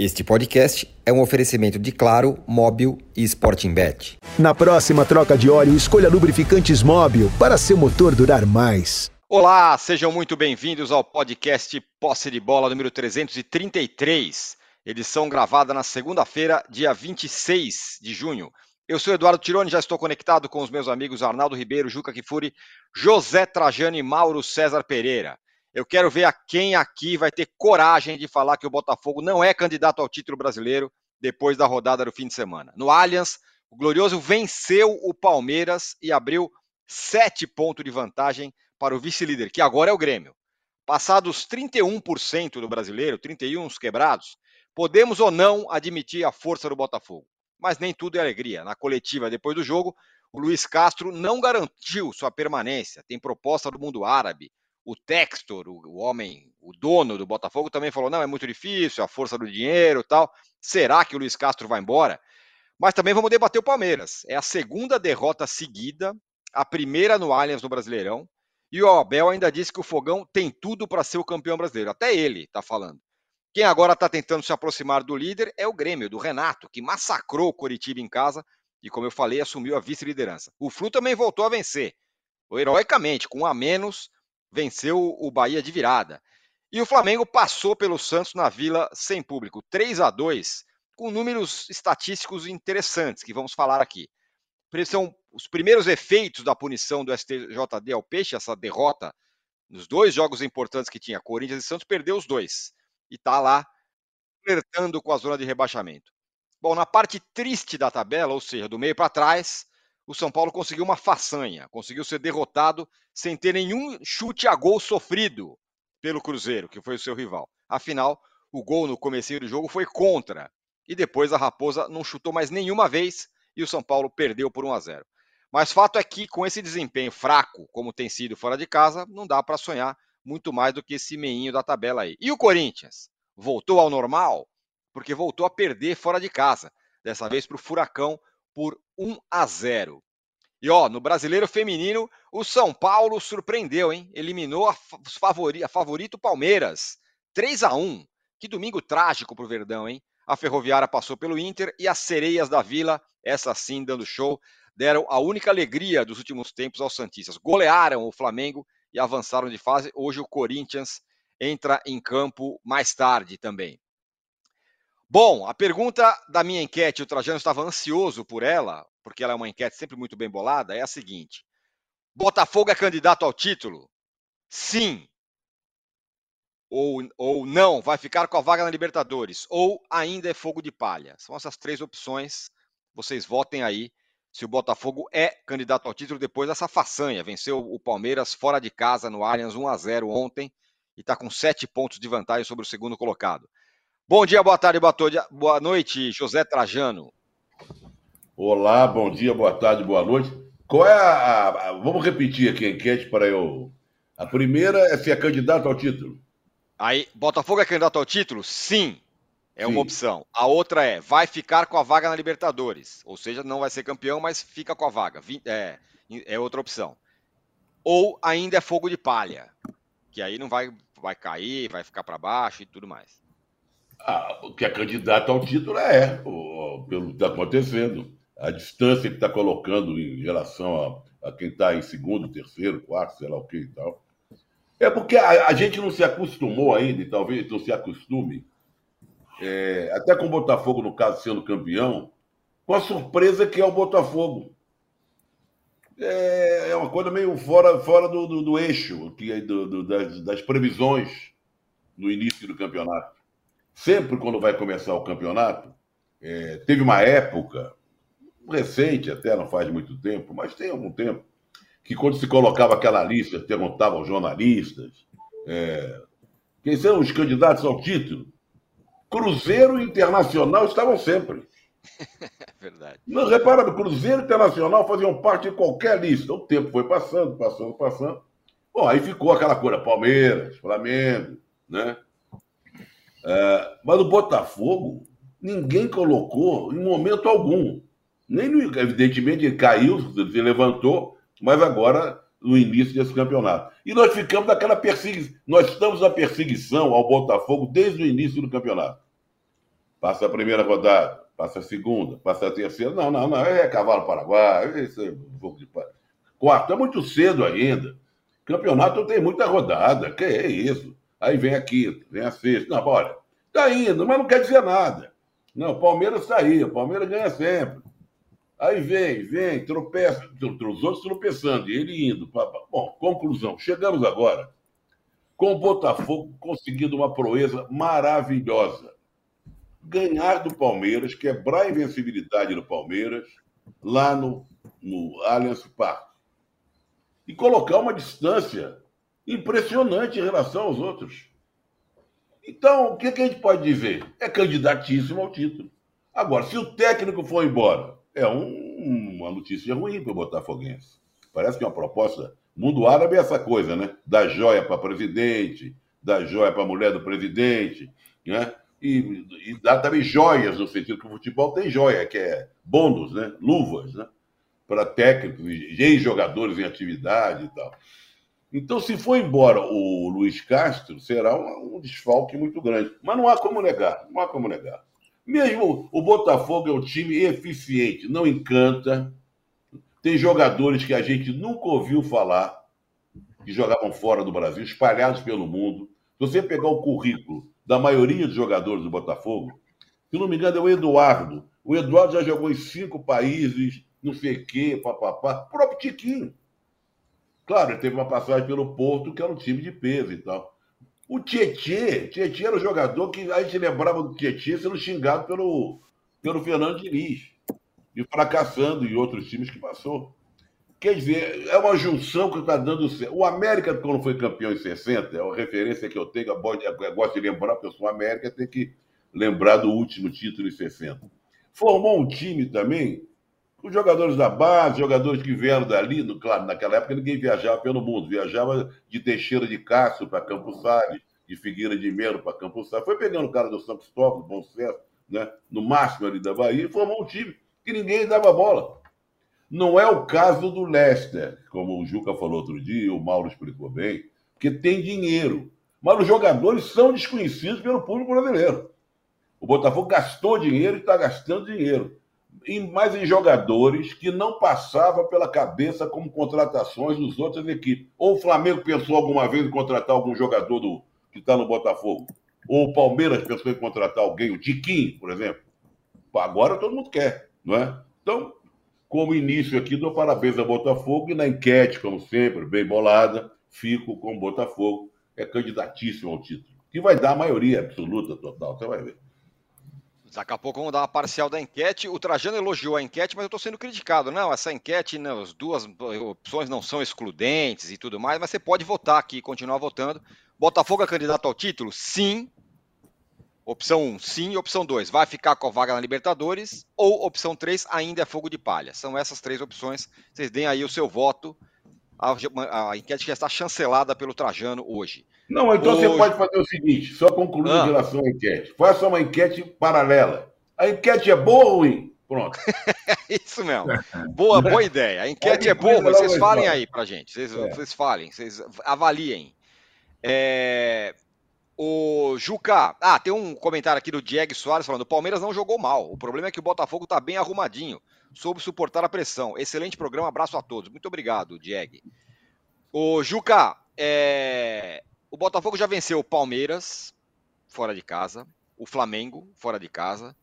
Este podcast é um oferecimento de Claro, Móbil e Sporting Bet. Na próxima troca de óleo, escolha lubrificantes Móbil para seu motor durar mais. Olá, sejam muito bem-vindos ao podcast Posse de Bola número 333, edição gravada na segunda-feira, dia 26 de junho. Eu sou Eduardo Tironi, já estou conectado com os meus amigos Arnaldo Ribeiro, Juca Kifuri, José Trajano e Mauro César Pereira. Eu quero ver a quem aqui vai ter coragem de falar que o Botafogo não é candidato ao título brasileiro depois da rodada do fim de semana. No Allianz, o Glorioso venceu o Palmeiras e abriu sete pontos de vantagem para o vice-líder, que agora é o Grêmio. Passados 31% do brasileiro, 31 quebrados, podemos ou não admitir a força do Botafogo. Mas nem tudo é alegria. Na coletiva depois do jogo, o Luiz Castro não garantiu sua permanência. Tem proposta do mundo árabe, o Textor, o, homem, o dono do Botafogo, também falou: não, é muito difícil, a força do dinheiro tal. Será que o Luiz Castro vai embora? Mas também vamos debater o Palmeiras. É a segunda derrota seguida, a primeira no Allianz no Brasileirão. E o Abel ainda disse que o Fogão tem tudo para ser o campeão brasileiro. Até ele está falando. Quem agora está tentando se aproximar do líder é o Grêmio, do Renato, que massacrou o Coritiba em casa e, como eu falei, assumiu a vice-liderança. O Flu também voltou a vencer, heroicamente, com um a menos, venceu o Bahia de virada. E o Flamengo passou pelo Santos na Vila sem público, 3 a 2, com números estatísticos interessantes que vamos falar aqui. São os primeiros efeitos da punição do STJD ao Peixe, essa derrota nos dois jogos importantes que tinha, Corinthians e Santos, perdeu os dois. E está lá flertando com a zona de rebaixamento. Bom, na parte triste da tabela, ou seja, do meio para trás, o São Paulo conseguiu uma façanha, conseguiu ser derrotado sem ter nenhum chute a gol sofrido pelo Cruzeiro, que foi o seu rival. Afinal, o gol no começo do jogo foi contra, e depois a Raposa não chutou mais nenhuma vez e o São Paulo perdeu por 1 a 0. Mas fato é que com esse desempenho fraco, como tem sido fora de casa, não dá para sonhar muito mais do que esse meinho da tabela aí. E o Corinthians? Voltou ao normal? Porque voltou a perder fora de casa, dessa vez para o Furacão por 1 a 0. E ó, no Brasileiro Feminino, o São Paulo surpreendeu, hein? Eliminou a, favori, a favorito Palmeiras, 3 a 1. Que domingo trágico pro Verdão, hein? A Ferroviária passou pelo Inter e as Sereias da Vila, essa sim dando show, deram a única alegria dos últimos tempos aos Santistas. Golearam o Flamengo e avançaram de fase. Hoje o Corinthians entra em campo mais tarde também. Bom, a pergunta da minha enquete, o Trajano estava ansioso por ela, porque ela é uma enquete sempre muito bem bolada, é a seguinte: Botafogo é candidato ao título? Sim. Ou, ou não, vai ficar com a vaga na Libertadores? Ou ainda é fogo de palha? São essas três opções. Vocês votem aí se o Botafogo é candidato ao título depois dessa façanha. Venceu o Palmeiras fora de casa no Allianz 1 a 0 ontem e está com sete pontos de vantagem sobre o segundo colocado. Bom dia, boa tarde, boa noite, José Trajano. Olá, bom dia, boa tarde, boa noite. Qual é a, a, Vamos repetir aqui a enquete para eu. A primeira é se é candidato ao título. Aí, Botafogo é candidato ao título? Sim. É Sim. uma opção. A outra é, vai ficar com a vaga na Libertadores. Ou seja, não vai ser campeão, mas fica com a vaga. É, é outra opção. Ou ainda é fogo de palha. Que aí não vai, vai cair, vai ficar para baixo e tudo mais. Ah, o que é candidato ao título é, o, pelo que está acontecendo. A distância que está colocando em relação a, a quem está em segundo, terceiro, quarto, sei lá o que e tal. É porque a, a, gente não se acostumou ainda, e talvez não se acostume, é, até com o Botafogo, no caso, sendo campeão, com a surpresa que é o Botafogo. É, é uma coisa meio fora, fora do, do, do eixo que, do, do, das, das previsões no início do campeonato sempre quando vai começar o campeonato, é, teve uma época, recente até, não faz muito tempo, mas tem algum tempo, que quando se colocava aquela lista, perguntavam aos jornalistas é, quem são os candidatos ao título. Cruzeiro e Internacional estavam sempre. Verdade. Mas repara, Cruzeiro e Internacional faziam parte de qualquer lista. O tempo foi passando, passando, passando. Bom, aí ficou aquela coisa, Palmeiras, Flamengo, né? É, mas o Botafogo, ninguém colocou em momento algum. Nem no, evidentemente caiu, se levantou, mas agora no início desse campeonato. E nós ficamos naquela perseguição, nós estamos na perseguição ao Botafogo desde o início do campeonato. Passa a primeira rodada, passa a segunda, passa a terceira. Não, não, não, é cavalo paraguai, isso é fogo de Quarto, é muito cedo ainda. Campeonato tem muita rodada, que é isso? Aí vem a quinta, vem a sexta. Não, olha, tá indo, mas não quer dizer nada. Não, o Palmeiras está aí, o Palmeiras ganha sempre. Aí vem, vem, tropeça, os outros tropeçando, e ele indo. Bom, conclusão, chegamos agora com o Botafogo conseguindo uma proeza maravilhosa. Ganhar do Palmeiras, quebrar a invencibilidade do Palmeiras, lá no, no Allianz Parque. E colocar uma distância impressionante em relação aos outros. Então, o que, que a gente pode dizer? É candidatíssimo ao título. Agora, se o técnico for embora, é um, uma notícia ruim para o Botafoguense. Parece que é uma proposta. Mundo árabe é essa coisa, né? Da joia para presidente, da joia para mulher do presidente, né? E, e, dá também joias, no sentido que o futebol tem joia, que é bônus, né? Luvas, né? Para técnicos e jogadores em atividade e tal. Então, se for embora o Luiz Castro, será um, um desfalque muito grande. Mas não há como negar, não há como negar. Mesmo o Botafogo é um time eficiente, não encanta. Tem jogadores que a gente nunca ouviu falar, que jogavam fora do Brasil, espalhados pelo mundo. Se você pegar o currículo da maioria dos jogadores do Botafogo, se não me engano, é o Eduardo. O Eduardo já jogou em cinco países, não sei o quê, papapá. Próprio Tiquinho. Claro, ele teve uma passagem pelo Porto, que era um time de peso e tal. O Tietê, Tietê era o jogador que a gente lembrava do Tietê sendo xingado pelo, pelo Fernando Diniz. E fracassando em outros times que passou. Quer dizer, é uma junção que está dando certo. O América, quando foi campeão em 60, é uma referência que eu tenho, eu gosto de lembrar, porque eu sou América, tem que lembrar do último título em 60. Formou um time também os jogadores da base, jogadores que vieram dali, no, claro, naquela época ninguém viajava pelo mundo, viajava de Teixeira de Castro para Campos Salles, de Figueira de Melo para Campos Salles, foi pegando o cara do São Cristóvão, do Bom Sucesso, né, no máximo ali da Bahia, e formou um time que ninguém dava bola. Não é o caso do Leicester, como o Juca falou outro dia, o Mauro explicou bem, porque tem dinheiro. Mas os jogadores são desconhecidos pelo público brasileiro. O Botafogo gastou dinheiro e está gastando dinheiro mais em jogadores que não passava pela cabeça como contratações dos outras equipes. Ou o Flamengo pensou alguma vez em contratar algum jogador do, que está no Botafogo? Ou o Palmeiras pensou em contratar alguém, o Tiquinho, por exemplo? Agora todo mundo quer, não é? Então, como início aqui, dou parabéns ao Botafogo e na enquete, como sempre, bem bolada, fico com o Botafogo. É candidatíssimo ao título. Que vai dar a maioria absoluta total, você vai ver. Daqui a pouco vamos dar uma parcial da enquete. O Trajano elogiou a enquete, mas eu estou sendo criticado. Não, essa enquete, não, as duas opções não são excludentes e tudo mais, mas você pode votar aqui, continuar votando. Botafogo é candidato ao título? Sim. Opção 1, sim. Opção 2, vai ficar com a vaga na Libertadores. Ou opção 3, ainda é fogo de palha. São essas três opções. Vocês deem aí o seu voto. A, a enquete já está chancelada pelo Trajano hoje. Não, então Hoje... você pode fazer o seguinte, só concluir ah. em relação à enquete. Faça uma enquete paralela. A enquete é boa ou ruim? Pronto. Isso mesmo. Boa, boa ideia. A enquete é boa, mas vocês falem aí pra gente. Vocês, é. vocês falem, vocês avaliem. É... O Juca. Ah, tem um comentário aqui do Diego Soares falando: o Palmeiras não jogou mal. O problema é que o Botafogo tá bem arrumadinho. Soube suportar a pressão. Excelente programa, abraço a todos. Muito obrigado, Diego. O Juca, é... O Botafogo já venceu o Palmeiras, fora de casa, o Flamengo, fora de casa.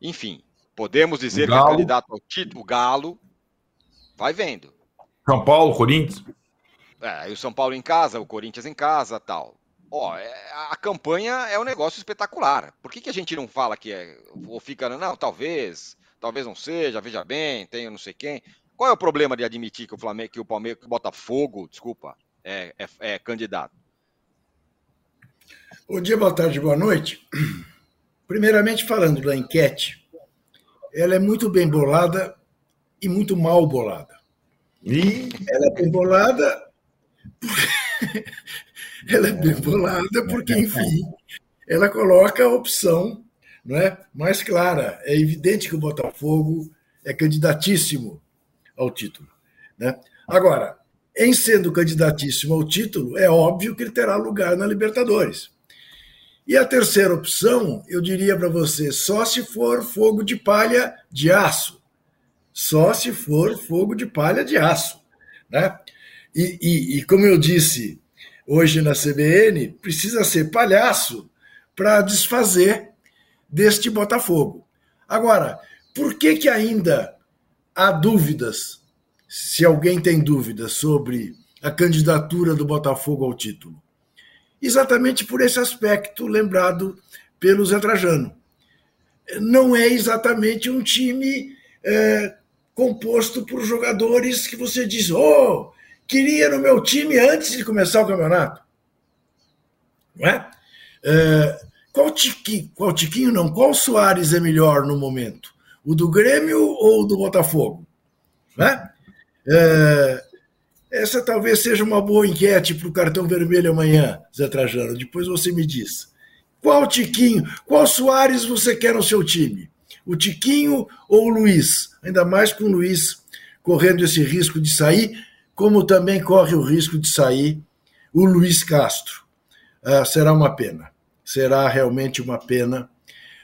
Enfim, podemos dizer que é candidato ao título, o Galo. Vai vendo. São Paulo, Corinthians. É, o São Paulo em casa, o Corinthians em casa tal. Ó, é, a campanha é um negócio espetacular. Por que, que a gente não fala que é. Ou fica, não, talvez, talvez não seja, veja bem, tem não sei quem. Qual é o problema de admitir que o Flamengo, que o Palmeiras, que o Botafogo, desculpa, é, é, é candidato? Bom dia, boa tarde, boa noite. Primeiramente, falando da enquete, ela é muito bem bolada e muito mal bolada. E ela é bem bolada. ela é bem bolada porque, enfim, ela coloca a opção não é, mais clara. É evidente que o Botafogo é candidatíssimo ao título. Né? Agora, em sendo candidatíssimo ao título, é óbvio que ele terá lugar na Libertadores. E a terceira opção, eu diria para você, só se for fogo de palha de aço. Só se for fogo de palha de aço. Né? E, e, e como eu disse hoje na CBN, precisa ser palhaço para desfazer deste Botafogo. Agora, por que, que ainda há dúvidas, se alguém tem dúvidas sobre a candidatura do Botafogo ao título? Exatamente por esse aspecto lembrado pelo Zé Trajano. Não é exatamente um time é, composto por jogadores que você diz, oh, queria no meu time antes de começar o campeonato. Não é? é qual, tiquinho, qual Tiquinho não? Qual Soares é melhor no momento? O do Grêmio ou o do Botafogo? Né? É, essa talvez seja uma boa enquete para o cartão vermelho amanhã, Zé Trajano. Depois você me diz. Qual Tiquinho, qual Soares você quer no seu time? O Tiquinho ou o Luiz? Ainda mais com o Luiz correndo esse risco de sair, como também corre o risco de sair o Luiz Castro. Ah, será uma pena será realmente uma pena,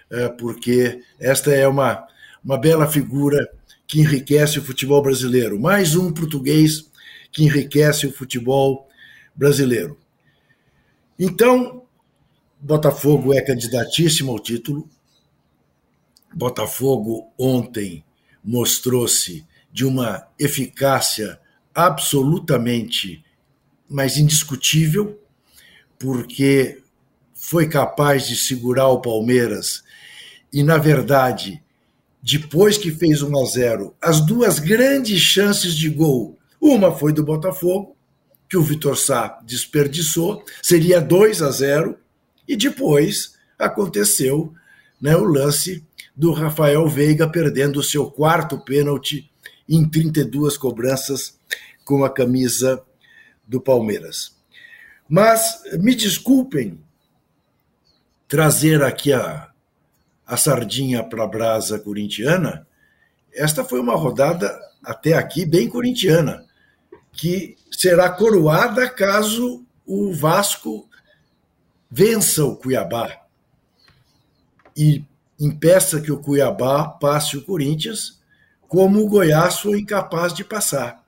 é, porque esta é uma, uma bela figura que enriquece o futebol brasileiro. Mais um português que enriquece o futebol brasileiro. Então, Botafogo é candidatíssimo ao título. Botafogo ontem mostrou-se de uma eficácia absolutamente, mas indiscutível, porque foi capaz de segurar o Palmeiras e, na verdade, depois que fez 1 a 0, as duas grandes chances de gol, uma foi do Botafogo, que o Vitor Sá desperdiçou, seria 2 a 0, e depois aconteceu né, o lance do Rafael Veiga perdendo o seu quarto pênalti em 32 cobranças com a camisa do Palmeiras. Mas me desculpem trazer aqui a, a sardinha para a brasa corintiana, esta foi uma rodada até aqui bem corintiana, que será coroada caso o Vasco vença o Cuiabá e impeça que o Cuiabá passe o Corinthians, como o Goiás foi incapaz de passar.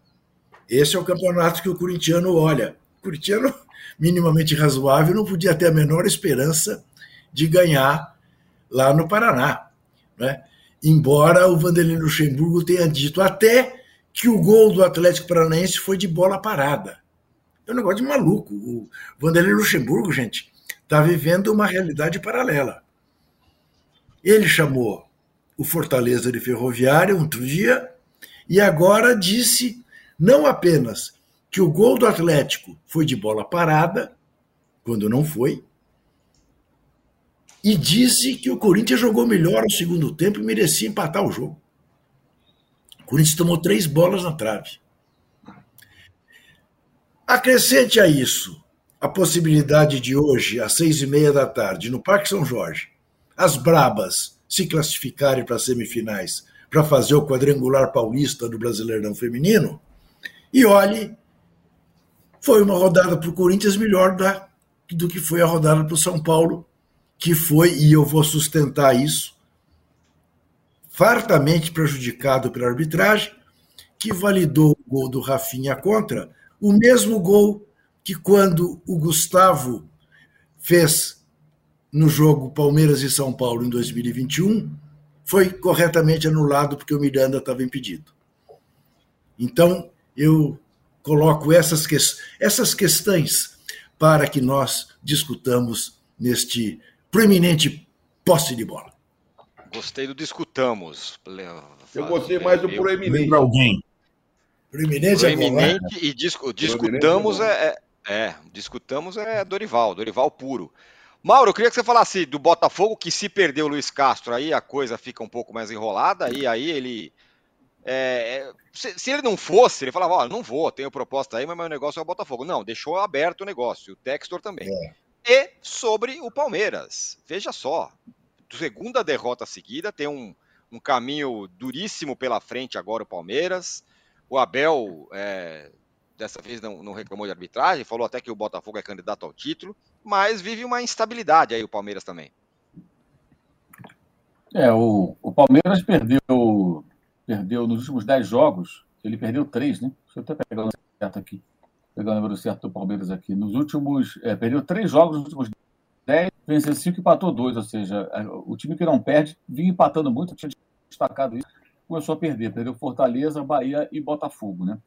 Esse é o campeonato que o corintiano olha. O corintiano, minimamente razoável, não podia ter a menor esperança de ganhar lá no Paraná. Né? Embora o Vanderlei Luxemburgo tenha dito até que o gol do Atlético Paranaense foi de bola parada. É um negócio de maluco. O Vanderlei Luxemburgo, gente, está vivendo uma realidade paralela. Ele chamou o Fortaleza de Ferroviária um outro dia e agora disse não apenas que o gol do Atlético foi de bola parada, quando não foi, e disse que o Corinthians jogou melhor no segundo tempo e merecia empatar o jogo. O Corinthians tomou três bolas na trave. Acrescente a isso a possibilidade de hoje, às seis e meia da tarde, no Parque São Jorge, as Brabas se classificarem para as semifinais para fazer o quadrangular paulista do Brasileirão Feminino, e olhe, foi uma rodada para o Corinthians melhor da, do que foi a rodada para o São Paulo que foi, e eu vou sustentar isso, fartamente prejudicado pela arbitragem, que validou o gol do Rafinha contra, o mesmo gol que quando o Gustavo fez no jogo Palmeiras e São Paulo em 2021, foi corretamente anulado porque o Miranda estava impedido. Então, eu coloco essas, que, essas questões para que nós discutamos neste proeminente posse de bola. Gostei do discutamos. Eu gostei mais do proeminente. Lembra alguém? Proeminente, proeminente é e discu discutamos é, é, é, discutamos é Dorival, Dorival puro. Mauro, eu queria que você falasse do Botafogo, que se perdeu o Luiz Castro, aí a coisa fica um pouco mais enrolada, e aí ele. É, é se, se, ele não fosse, ele falava: Ó, não vou, tenho proposta aí, mas meu negócio é o Botafogo. Não, deixou aberto o negócio, e o Textor também. É e sobre o Palmeiras. Veja só, segunda derrota seguida, tem um, um caminho duríssimo pela frente agora o Palmeiras. O Abel é, dessa vez não, não, reclamou de arbitragem, falou até que o Botafogo é candidato ao título, mas vive uma instabilidade aí o Palmeiras também. É, o, o Palmeiras perdeu, perdeu nos últimos 10 jogos, ele perdeu 3, né? Deixa eu até pegar o certo aqui. Pegar o número certo do Palmeiras aqui. Nos últimos. É, perdeu 3 jogos nos últimos 10, venceu 5 e empatou 2, ou seja, o time que não perde vinha empatando muito, tinha destacado isso, começou a perder. Perdeu Fortaleza, Bahia e Botafogo, né?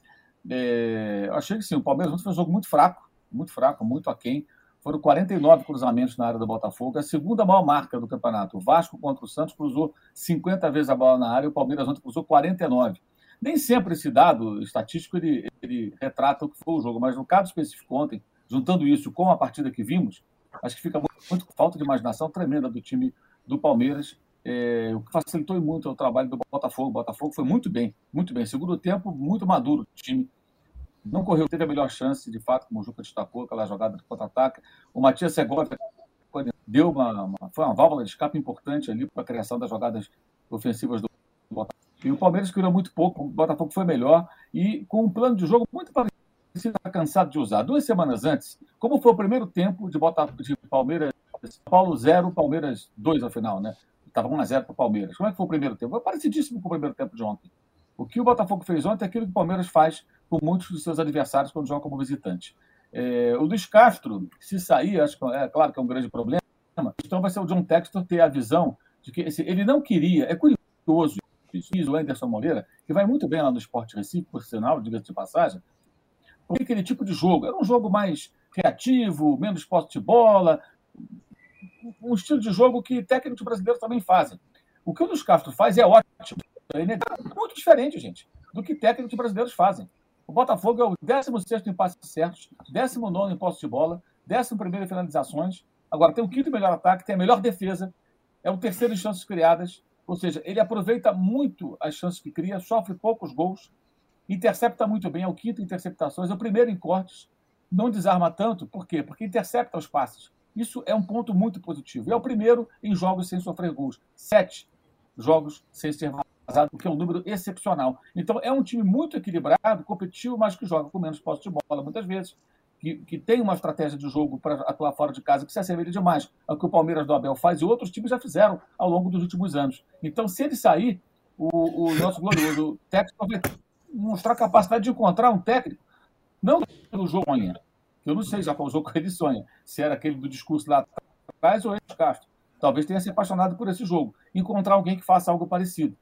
É, achei que sim, o Palmeiras fez um jogo muito fraco, muito fraco, muito aquém. Foram 49 cruzamentos na área do Botafogo, a segunda maior marca do campeonato. O Vasco contra o Santos cruzou 50 vezes a bola na área e o Palmeiras ontem cruzou 49. Nem sempre esse dado estatístico ele, ele retrata o que foi o jogo, mas no caso específico ontem, juntando isso com a partida que vimos, acho que fica muito, muito falta de imaginação tremenda do time do Palmeiras, é, o que facilitou muito o trabalho do Botafogo. O Botafogo foi muito bem, muito bem. Segundo tempo, muito maduro o time não correu, teve a melhor chance, de fato, como o Juca destacou, aquela jogada de contra-ataque. O Matias Segovia deu uma, uma, foi uma válvula de escape importante ali para a criação das jogadas ofensivas do. E o Palmeiras criou muito pouco, o Botafogo foi melhor e com um plano de jogo muito parecido, está cansado de usar. Duas semanas antes, como foi o primeiro tempo de, Botafogo, de Palmeiras, Paulo 0, Palmeiras 2 ao final, né? Estava 1 a 0 para o Palmeiras. Como é que foi o primeiro tempo? Foi parecidíssimo com o primeiro tempo de ontem. O que o Botafogo fez ontem é aquilo que o Palmeiras faz com muitos dos seus adversários quando joga como visitante. É, o Luiz Castro, se sair, acho que é claro que é um grande problema, então vai ser o John Textor ter a visão de que esse, ele não queria, é curioso o Anderson Moreira, que vai muito bem lá no Esporte Recife, por sinal, diga-se de passagem, porque aquele tipo de jogo era um jogo mais criativo, menos posse de bola, um estilo de jogo que técnicos brasileiros também fazem. O que o Luiz Castro faz é ótimo, é muito diferente, gente, do que técnicos brasileiros fazem. O Botafogo é o 16 em passes certos, 19 em posse de bola, 11 em finalizações. Agora tem o quinto melhor ataque, tem a melhor defesa, é o terceiro em chances criadas. Ou seja, ele aproveita muito as chances que cria, sofre poucos gols, intercepta muito bem, é o quinto em interceptações, é o primeiro em cortes, não desarma tanto. Por quê? Porque intercepta os passes. Isso é um ponto muito positivo. É o primeiro em jogos sem sofrer gols. Sete jogos sem ser o que é um número excepcional. Então, é um time muito equilibrado, competitivo, mas que joga com menos posse de bola, muitas vezes, que, que tem uma estratégia de jogo para atuar fora de casa que se assemelha demais ao que o Palmeiras do Abel faz e outros times já fizeram ao longo dos últimos anos. Então, se ele sair, o, o nosso glorioso técnico vai mostrar capacidade de encontrar um técnico, não pelo jogo que eu não sei já qual jogo ele sonha, se era aquele do discurso lá atrás ou esse Castro. Talvez tenha se apaixonado por esse jogo. Encontrar alguém que faça algo parecido.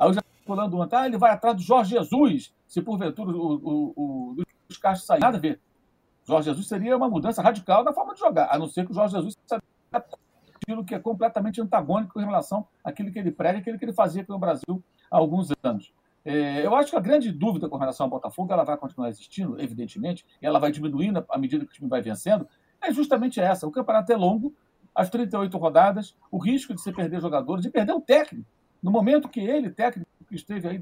Aí eu já falando ontem, ah, ele vai atrás do Jorge Jesus, se porventura o, o, o Luiz Castro sair. Nada a ver. Jorge Jesus seria uma mudança radical na forma de jogar, a não ser que o Jorge Jesus aquilo que é completamente antagônico em relação àquilo que ele prega aquilo que ele fazia no Brasil há alguns anos. É, eu acho que a grande dúvida com relação ao Botafogo, ela vai continuar existindo, evidentemente, e ela vai diminuindo à medida que o time vai vencendo, é justamente essa. O campeonato é longo, as 38 rodadas, o risco de você perder jogadores, de perder o técnico. No momento que ele, técnico, que esteve aí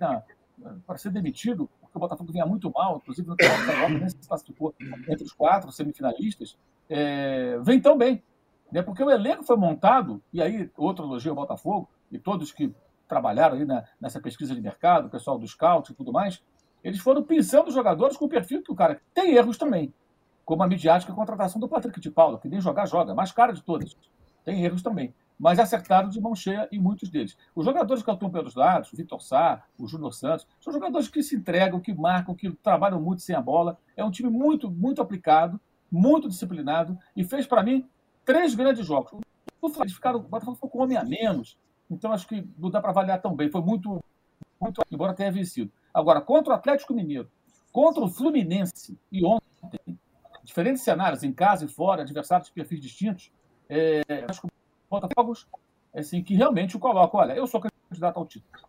para ser demitido, porque o Botafogo vinha muito mal, inclusive no Campeonato Carioca nem se classificou entre os quatro semifinalistas, é, vem tão bem. Né? Porque o elenco foi montado, e aí outro elogio ao Botafogo, e todos que trabalharam aí na, nessa pesquisa de mercado, o pessoal do scout e tudo mais, eles foram pensando os jogadores com o perfil que o cara tem erros também, como a midiática contratação do Patrick de Paula, que nem jogar joga, mais cara de todas. Tem erros também mas acertaram de mão cheia em muitos deles. Os jogadores que atuam pelos lados, o Vitor Sá, o Júnior Santos, são jogadores que se entregam, que marcam, que trabalham muito sem a bola. É um time muito, muito aplicado, muito disciplinado e fez, para mim, três grandes jogos. Eles ficaram, o ficou com homem a menos, então acho que não dá para avaliar tão bem. Foi muito, muito, embora tenha vencido. Agora, contra o Atlético Mineiro, contra o Fluminense e ontem, diferentes cenários, em casa e fora, adversários de perfis distintos, é, acho que Botafogos assim, que realmente o coloca. Olha, eu sou candidato ao título.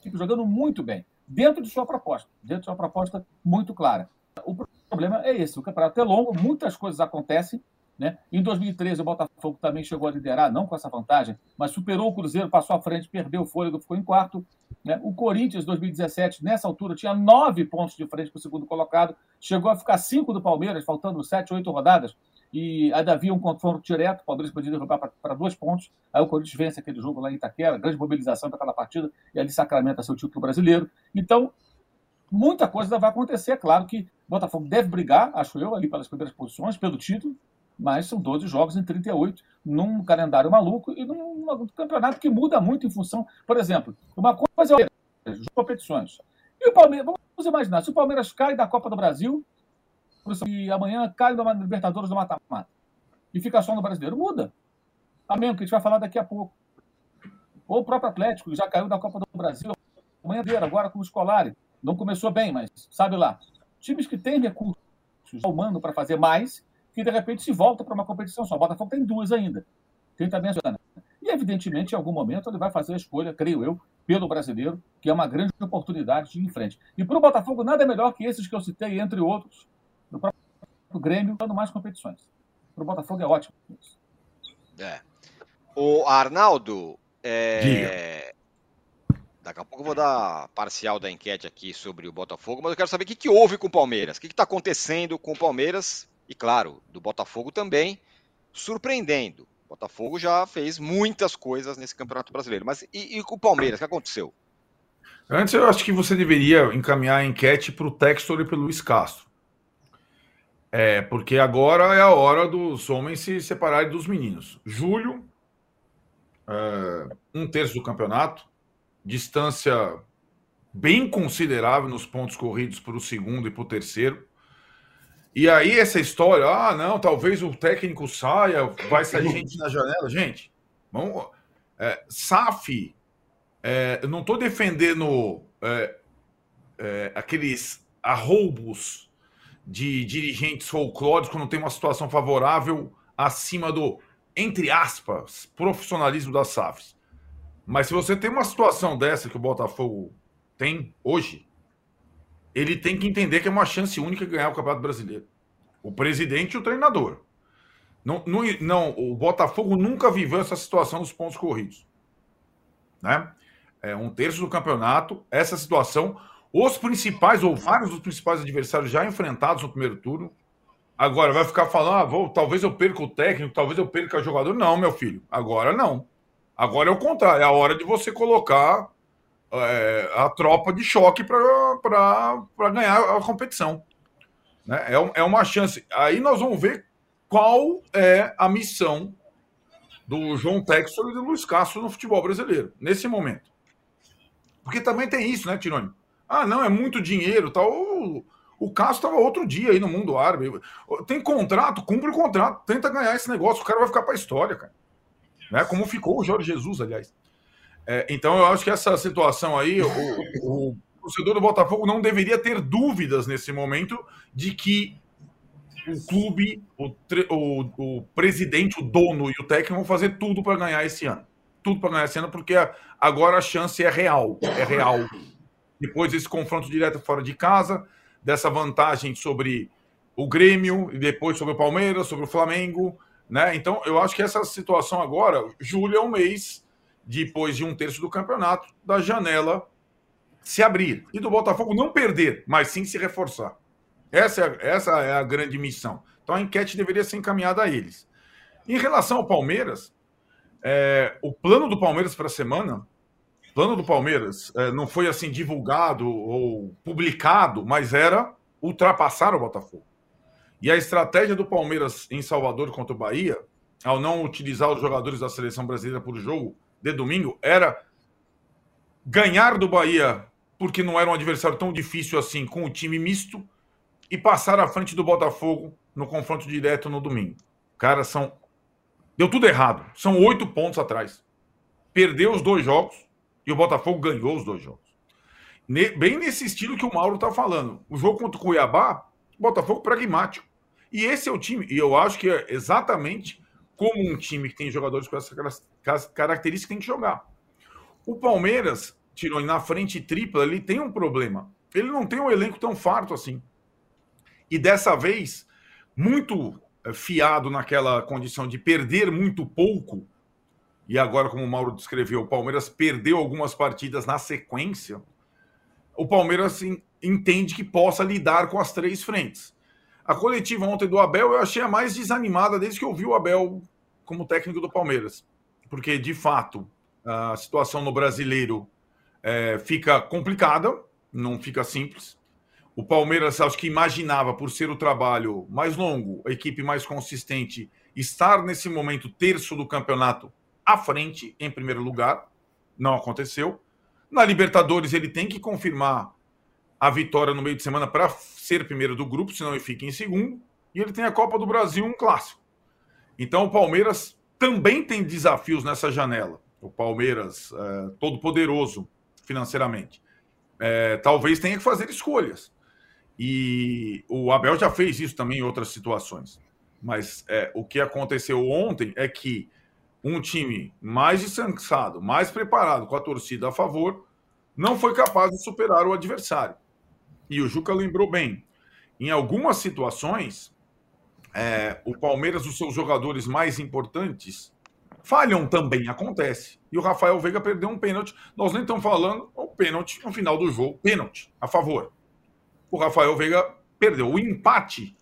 Fica jogando muito bem, dentro de sua proposta, dentro de sua proposta muito clara. O problema é esse: o campeonato é longo, muitas coisas acontecem. Né? Em 2013, o Botafogo também chegou a liderar, não com essa vantagem, mas superou o Cruzeiro, passou à frente, perdeu o fôlego, ficou em quarto. Né? O Corinthians, 2017, nessa altura, tinha nove pontos de frente para o segundo colocado, chegou a ficar cinco do Palmeiras, faltando sete, oito rodadas e ainda havia um confronto direto, o Palmeiras podia derrubar para dois pontos, aí o Corinthians vence aquele jogo lá em Itaquera, grande mobilização daquela partida, e ali sacramenta seu título brasileiro. Então, muita coisa vai acontecer. É claro que o Botafogo deve brigar, acho eu, ali pelas primeiras posições, pelo título, mas são 12 jogos em 38, num calendário maluco e num, num campeonato que muda muito em função. Por exemplo, uma coisa é as competições. E o Palmeiras, vamos imaginar, se o Palmeiras cai da Copa do Brasil e amanhã cai da Libertadores do Mata-Mata e fica só no brasileiro, muda. Amém, que a gente vai falar daqui a pouco. Ou o próprio Atlético, que já caiu da Copa do Brasil, amanhã agora com o Scolari. Não começou bem, mas sabe lá. Times que têm recursos humano para fazer mais, que de repente se volta para uma competição só. O Botafogo tem duas ainda. Tem também a. E, evidentemente, em algum momento ele vai fazer a escolha, creio eu, pelo brasileiro, que é uma grande oportunidade de ir em frente. E para o Botafogo, nada é melhor que esses que eu citei, entre outros, no próprio Grêmio, dando mais competições. Para o Botafogo é ótimo. É. O Arnaldo, é... daqui a pouco eu vou dar parcial da enquete aqui sobre o Botafogo, mas eu quero saber o que, que houve com o Palmeiras, o que está acontecendo com o Palmeiras e, claro, do Botafogo também, surpreendendo. O Botafogo já fez muitas coisas nesse Campeonato Brasileiro, mas e, e com o Palmeiras, o que aconteceu? Antes, eu acho que você deveria encaminhar a enquete para o Textor e pelo Luiz Castro. É, porque agora é a hora dos homens se separarem dos meninos. Júlio é, um terço do campeonato, distância bem considerável nos pontos corridos para o segundo e para o terceiro. E aí essa história, ah, não, talvez o técnico saia, vai sair gente na janela. Gente, vamos, é, SAF, é, eu não estou defendendo é, é, aqueles arroubos de dirigentes folclóricos quando tem uma situação favorável acima do entre aspas, profissionalismo das SAFs. Mas se você tem uma situação dessa que o Botafogo tem hoje, ele tem que entender que é uma chance única de ganhar o Campeonato Brasileiro. O presidente e o treinador. Não, não, não, o Botafogo nunca viveu essa situação dos pontos corridos. Né? É um terço do campeonato, essa situação. Os principais, ou vários dos principais adversários já enfrentados no primeiro turno, Agora vai ficar falando, ah, vou, talvez eu perca o técnico, talvez eu perca o jogador. Não, meu filho. Agora não. Agora é o contrário. É a hora de você colocar é, a tropa de choque para ganhar a competição. Né? É, é uma chance. Aí nós vamos ver qual é a missão do João Textor e do Luiz Castro no futebol brasileiro, nesse momento. Porque também tem isso, né, Tironi? Ah, não, é muito dinheiro, tal. O caso estava outro dia aí no mundo árabe. Tem contrato, cumpre o contrato, tenta ganhar esse negócio, o cara vai ficar para a história, cara. Né? Como ficou o Jorge Jesus, aliás. É, então eu acho que essa situação aí, o, o, torcedor do Botafogo não deveria ter dúvidas nesse momento de que o clube, o, o, o presidente, o dono e o técnico vão fazer tudo para ganhar esse ano. Tudo para ganhar esse ano, porque agora a chance é real. É real. Depois desse confronto direto fora de casa, dessa vantagem sobre o Grêmio e depois sobre o Palmeiras, sobre o Flamengo, né? Então, eu acho que essa situação agora, julho é um mês depois de um terço do campeonato, da janela se abrir e do Botafogo não perder, mas sim se reforçar. Essa é, essa é a grande missão. Então, a enquete deveria ser encaminhada a eles. Em relação ao Palmeiras, é, o plano do Palmeiras para a semana plano do Palmeiras é, não foi assim divulgado ou publicado, mas era ultrapassar o Botafogo. E a estratégia do Palmeiras em Salvador contra o Bahia, ao não utilizar os jogadores da seleção brasileira por jogo de domingo, era ganhar do Bahia, porque não era um adversário tão difícil assim, com o time misto, e passar à frente do Botafogo no confronto direto no domingo. Cara, são. Deu tudo errado. São oito pontos atrás. Perdeu os dois jogos e o Botafogo ganhou os dois jogos. Bem nesse estilo que o Mauro está falando. O jogo contra o Cuiabá, Botafogo pragmático. E esse é o time. E eu acho que é exatamente como um time que tem jogadores com essa característica tem que jogar. O Palmeiras, tirou na frente tripla, ele tem um problema. Ele não tem um elenco tão farto assim. E dessa vez, muito eh, fiado naquela condição de perder muito pouco, e agora, como o Mauro descreveu, o Palmeiras perdeu algumas partidas na sequência, o Palmeiras entende que possa lidar com as três frentes. A coletiva ontem do Abel eu achei a mais desanimada desde que eu vi o Abel como técnico do Palmeiras. Porque, de fato, a situação no brasileiro é, fica complicada, não fica simples. O Palmeiras, acho que imaginava, por ser o trabalho mais longo, a equipe mais consistente, estar nesse momento terço do campeonato à frente, em primeiro lugar. Não aconteceu. Na Libertadores, ele tem que confirmar a vitória no meio de semana para ser primeiro do grupo, senão ele fica em segundo. E ele tem a Copa do Brasil, um clássico. Então, o Palmeiras também tem desafios nessa janela. O Palmeiras, é, todo poderoso financeiramente, é, talvez tenha que fazer escolhas. E o Abel já fez isso também em outras situações. Mas é, o que aconteceu ontem é que um time mais descansado, mais preparado, com a torcida a favor, não foi capaz de superar o adversário. E o Juca lembrou bem. Em algumas situações, é, o Palmeiras, os seus jogadores mais importantes, falham também, acontece. E o Rafael Veiga perdeu um pênalti. Nós nem estamos falando o pênalti no final do jogo. Pênalti, a favor o Rafael Veiga perdeu. O empate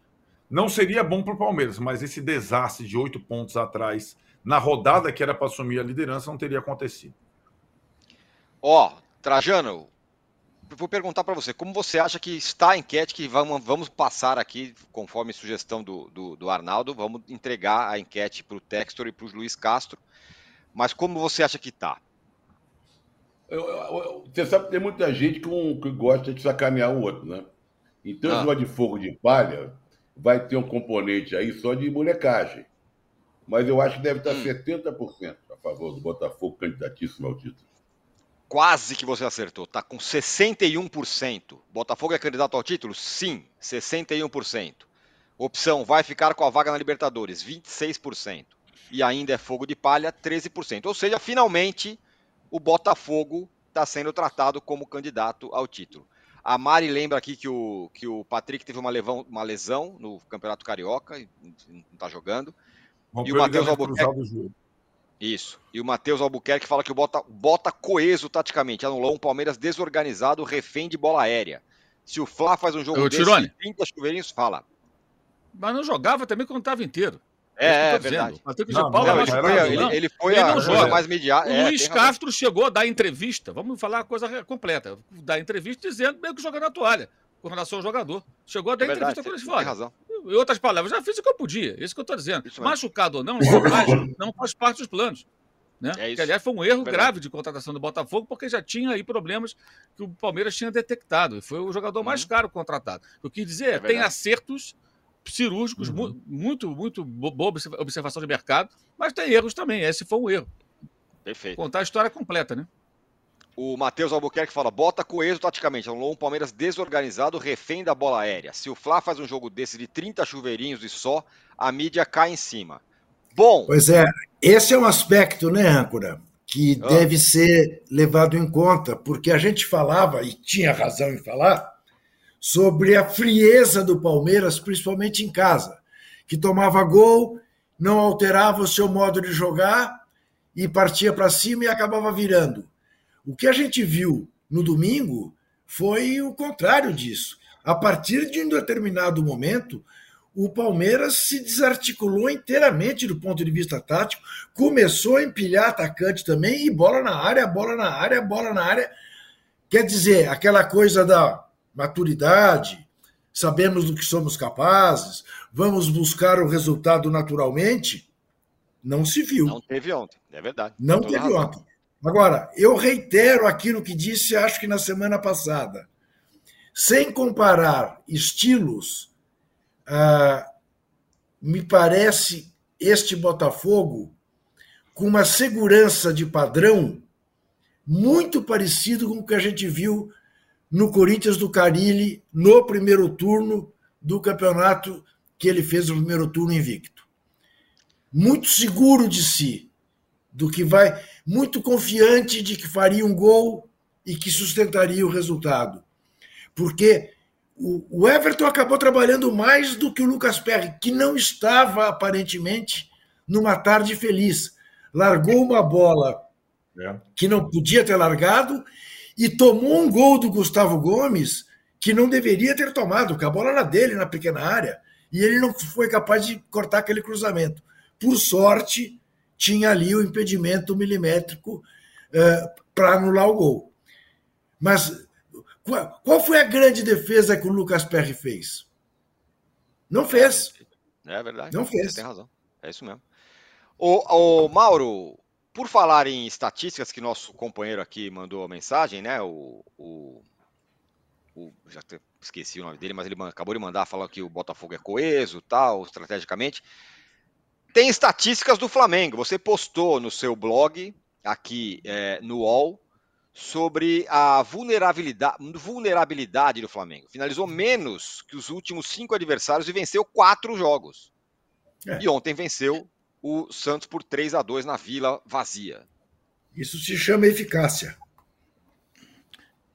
não seria bom para o Palmeiras, mas esse desastre de oito pontos atrás, na rodada que era para assumir a liderança, não teria acontecido. Ó, oh, Trajano, vou perguntar para você, como você acha que está a enquete que vamos, vamos passar aqui, conforme sugestão do, do, do Arnaldo, vamos entregar a enquete para o Textor e para o Luiz Castro, mas como você acha que está? Você sabe que tem muita gente que, um, que gosta de sacanear o outro, né? Então, ah. de fogo de palha vai ter um componente aí só de molecagem. Mas eu acho que deve estar hum. 70% a favor do Botafogo candidatíssimo ao título. Quase que você acertou. Está com 61%. Botafogo é candidato ao título? Sim, 61%. Opção vai ficar com a vaga na Libertadores, 26%. E ainda é fogo de palha, 13%. Ou seja, finalmente o Botafogo está sendo tratado como candidato ao título. A Mari lembra aqui que o, que o Patrick teve uma, levão, uma lesão no Campeonato Carioca, não está jogando. E o Matheus Albuquerque. Isso. E o Matheus Albuquerque fala que o bota, bota coeso taticamente. Anulou um Palmeiras desorganizado, refém de bola aérea. Se o Flá faz um jogo Eu, desse, Tirone. 30 chuveirinhos, fala. Mas não jogava também quando estava inteiro. É, é verdade. Matheus não, Paulo não, ele, foi, ele, ele foi ele a coisa mais mediática. O é, Luiz Castro razão. chegou a dar entrevista, vamos falar a coisa completa, dar entrevista dizendo meio que joga na toalha com relação ao jogador. Chegou a dar é verdade, entrevista quando ele fala. Em outras palavras, já fiz o que eu podia, isso que eu estou dizendo. Machucado ou não, não faz, parte dos planos. Né? É que, aliás, foi um erro grave de contratação do Botafogo, porque já tinha aí problemas que o Palmeiras tinha detectado. E foi o jogador uhum. mais caro contratado. O que dizer é, tem acertos cirúrgicos, uhum. muito, muito boa observação de mercado, mas tem erros também. Esse foi um erro. Perfeito. Contar a história completa, né? O Matheus Albuquerque fala: bota coeso taticamente. Anulou um Palmeiras desorganizado, refém da bola aérea. Se o Fla faz um jogo desse de 30 chuveirinhos e só, a mídia cai em cima. Bom. Pois é, esse é um aspecto, né, âncora, que ah. deve ser levado em conta, porque a gente falava, e tinha razão em falar, sobre a frieza do Palmeiras, principalmente em casa, que tomava gol, não alterava o seu modo de jogar e partia para cima e acabava virando. O que a gente viu no domingo foi o contrário disso. A partir de um determinado momento, o Palmeiras se desarticulou inteiramente do ponto de vista tático, começou a empilhar atacante também, e bola na área, bola na área, bola na área. Quer dizer, aquela coisa da maturidade, sabemos do que somos capazes, vamos buscar o resultado naturalmente, não se viu. Não teve ontem, é verdade. Não teve ontem. Agora, eu reitero aquilo que disse, acho que na semana passada. Sem comparar estilos, ah, me parece este Botafogo com uma segurança de padrão muito parecido com o que a gente viu no Corinthians do Carilli no primeiro turno do campeonato que ele fez no primeiro turno invicto. Muito seguro de si, do que vai, muito confiante de que faria um gol e que sustentaria o resultado. Porque o Everton acabou trabalhando mais do que o Lucas Perry, que não estava aparentemente numa tarde feliz. Largou uma bola é. que não podia ter largado e tomou um gol do Gustavo Gomes que não deveria ter tomado, porque a bola era dele na pequena área e ele não foi capaz de cortar aquele cruzamento. Por sorte, tinha ali o impedimento milimétrico uh, para anular o gol. Mas Qual, qual foi a grande defesa que o Lucas Perry fez? Não fez. É verdade. Não fez. Você tem razão. É isso mesmo. O, o Mauro, por falar em estatísticas que nosso companheiro aqui mandou a mensagem, né? O, o, o já esqueci o nome dele, mas ele acabou de mandar falando que o Botafogo é coeso, tal, estrategicamente. Tem estatísticas do Flamengo. Você postou no seu blog aqui é, no UOL sobre a vulnerabilidade, vulnerabilidade do Flamengo. Finalizou menos que os últimos cinco adversários e venceu quatro jogos. É. E ontem venceu o Santos por 3 a 2 na Vila vazia. Isso se chama eficácia.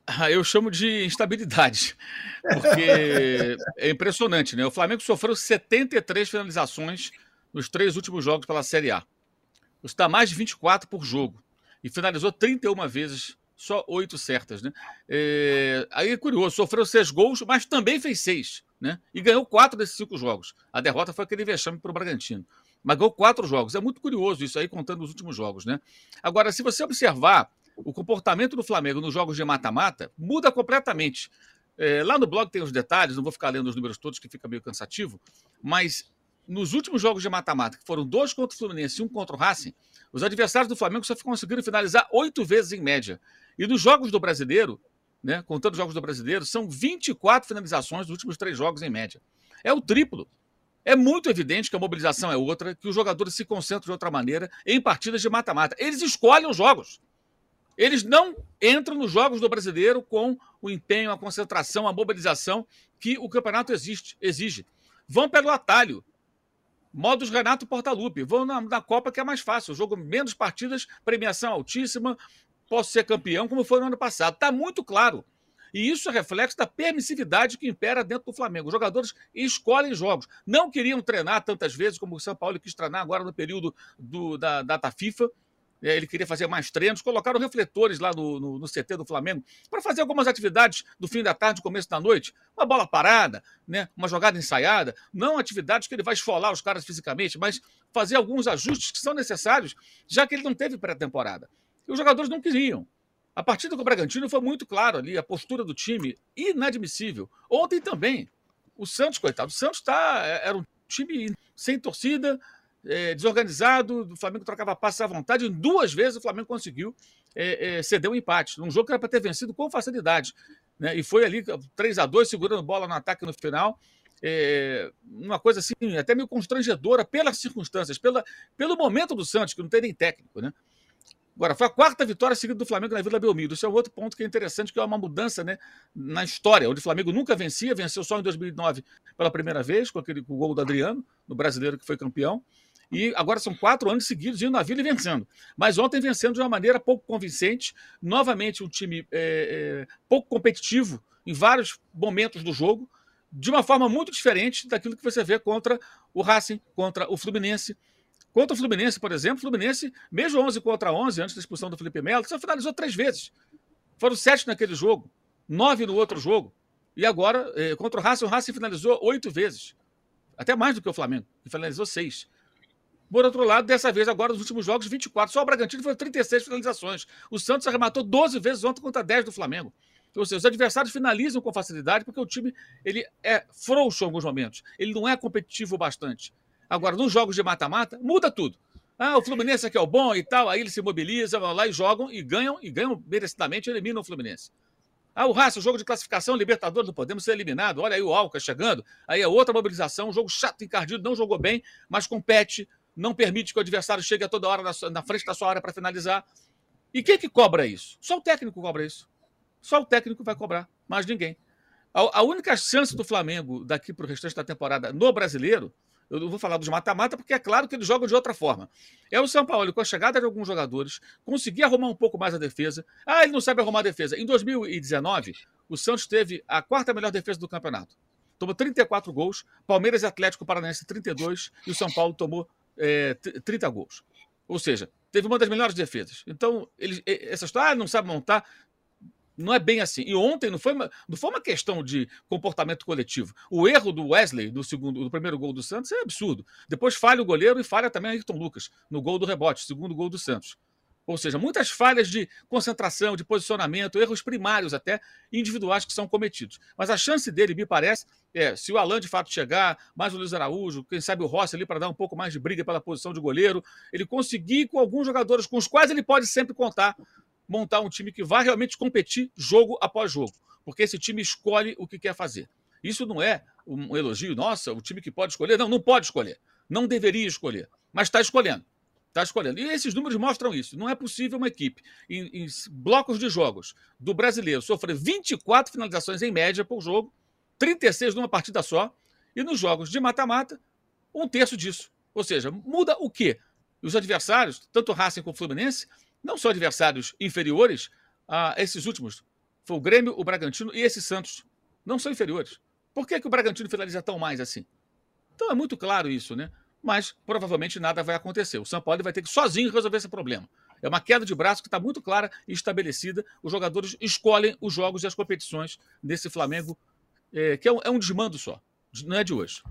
Ah, eu chamo de instabilidade, porque é impressionante, né? O Flamengo sofreu 73 finalizações nos três últimos jogos pela Série A. Dá mais de 24 por jogo. E finalizou 31 vezes, só oito certas, né? É... Aí é curioso, sofreu seis gols, mas também fez seis, né? E ganhou quatro desses cinco jogos. A derrota foi aquele vexame para o Bragantino mas ganhou quatro jogos. É muito curioso isso aí, contando os últimos jogos, né? Agora, se você observar o comportamento do Flamengo nos jogos de mata-mata, muda completamente. É, lá no blog tem os detalhes, não vou ficar lendo os números todos, que fica meio cansativo, mas nos últimos jogos de mata-mata, que foram dois contra o Fluminense e um contra o Racing, os adversários do Flamengo só conseguiram finalizar oito vezes em média. E nos jogos do brasileiro, né, contando os jogos do brasileiro, são 24 finalizações nos últimos três jogos em média. É o triplo. É muito evidente que a mobilização é outra, que os jogadores se concentram de outra maneira em partidas de mata-mata. Eles escolhem os jogos. Eles não entram nos jogos do brasileiro com o empenho, a concentração, a mobilização que o campeonato existe, exige. Vão pelo atalho. Modos Renato Portaluppi. Vão na, na Copa que é mais fácil. Jogo menos partidas, premiação altíssima, posso ser campeão, como foi no ano passado. Está muito claro. E isso é reflexo da permissividade que impera dentro do Flamengo. Os jogadores escolhem jogos. Não queriam treinar tantas vezes como o São Paulo quis treinar agora no período do, da data FIFA. É, ele queria fazer mais treinos, colocaram refletores lá no, no, no CT do Flamengo para fazer algumas atividades do fim da tarde, começo da noite. Uma bola parada, né? uma jogada ensaiada. Não atividades que ele vai esfolar os caras fisicamente, mas fazer alguns ajustes que são necessários, já que ele não teve pré-temporada. E os jogadores não queriam. A partida com o Bragantino foi muito claro ali, a postura do time inadmissível. Ontem também. O Santos, coitado, o Santos tá, é, era um time sem torcida, é, desorganizado, o Flamengo trocava passes à vontade. Em duas vezes o Flamengo conseguiu é, é, ceder um empate, num jogo que era para ter vencido com facilidade. Né? E foi ali 3 a 2 segurando bola no ataque no final. É, uma coisa assim, até meio constrangedora pelas circunstâncias, pela, pelo momento do Santos, que não tem nem técnico, né? Agora, foi a quarta vitória seguida do Flamengo na Vila Belmiro. Isso é outro ponto que é interessante, que é uma mudança né, na história, onde o Flamengo nunca vencia, venceu só em 2009 pela primeira vez, com aquele com o gol do Adriano, no brasileiro que foi campeão. E agora são quatro anos seguidos indo na Vila e vencendo. Mas ontem vencendo de uma maneira pouco convincente. Novamente, um time é, é, pouco competitivo em vários momentos do jogo, de uma forma muito diferente daquilo que você vê contra o Racing, contra o Fluminense Contra o Fluminense, por exemplo, o Fluminense, mesmo 11 contra 11, antes da expulsão do Felipe Melo, só finalizou três vezes. Foram sete naquele jogo, nove no outro jogo. E agora, eh, contra o Racing, o Racing finalizou oito vezes. Até mais do que o Flamengo, que finalizou seis. Por outro lado, dessa vez, agora, nos últimos jogos, 24. Só o Bragantino foi 36 finalizações. O Santos arrematou 12 vezes ontem contra 10 do Flamengo. Ou seja, os adversários finalizam com facilidade porque o time ele é frouxo em alguns momentos. Ele não é competitivo bastante. Agora, nos jogos de mata-mata, muda tudo. Ah, o Fluminense aqui é o bom e tal, aí eles se mobilizam, vão lá e jogam e ganham, e ganham merecidamente, eliminam o Fluminense. Ah, o Racing, jogo de classificação, Libertadores, não podemos ser eliminados. Olha aí o Alca chegando. Aí é outra mobilização, um jogo chato, encardido, não jogou bem, mas compete, não permite que o adversário chegue a toda hora na, na frente da sua área para finalizar. E quem que cobra isso? Só o técnico cobra isso. Só o técnico vai cobrar, mais ninguém. A, a única chance do Flamengo daqui para o restante da temporada no brasileiro eu não vou falar dos mata-mata, porque é claro que eles jogam de outra forma. É o São Paulo, com a chegada de alguns jogadores, conseguir arrumar um pouco mais a defesa. Ah, ele não sabe arrumar a defesa. Em 2019, o Santos teve a quarta melhor defesa do campeonato. Tomou 34 gols, Palmeiras e Atlético Paranaense 32, e o São Paulo tomou é, 30 gols. Ou seja, teve uma das melhores defesas. Então, ele, essa história, ah, não sabe montar não é bem assim. E ontem não foi uma, não foi uma questão de comportamento coletivo. O erro do Wesley, do, segundo, do primeiro gol do Santos, é absurdo. Depois falha o goleiro e falha também Ayrton Lucas, no gol do rebote, segundo gol do Santos. Ou seja, muitas falhas de concentração, de posicionamento, erros primários até, individuais que são cometidos. Mas a chance dele, me parece, é, se o Alan de fato chegar, mais o Luiz Araújo, quem sabe o Rossi ali para dar um pouco mais de briga pela posição de goleiro, ele conseguir com alguns jogadores com os quais ele pode sempre contar, montar um time que vai realmente competir jogo após jogo. Porque esse time escolhe o que quer fazer. Isso não é um elogio, nossa, o time que pode escolher. Não, não pode escolher. Não deveria escolher, mas está escolhendo. Está escolhendo. E esses números mostram isso. Não é possível uma equipe, em, em, blocos de jogos do brasileiro, sofrer 24 finalizações em média por jogo, 36 numa partida só, e nos jogos de mata-mata, um terço disso. Ou seja, muda o quê? Os adversários, tanto o Racing como o Fluminense, não são adversários inferiores a esses últimos. Foi o Grêmio, o Bragantino e esse Santos. Não são inferiores. Por que, que o Bragantino finaliza tão mais assim? Então é muito claro isso, né? Mas provavelmente nada vai acontecer. O São Paulo vai ter que sozinho resolver esse problema. É uma queda de braço que está muito clara e estabelecida. Os jogadores escolhem os jogos e as competições desse Flamengo, é, que é um, é um, desmando só, não é de hoje.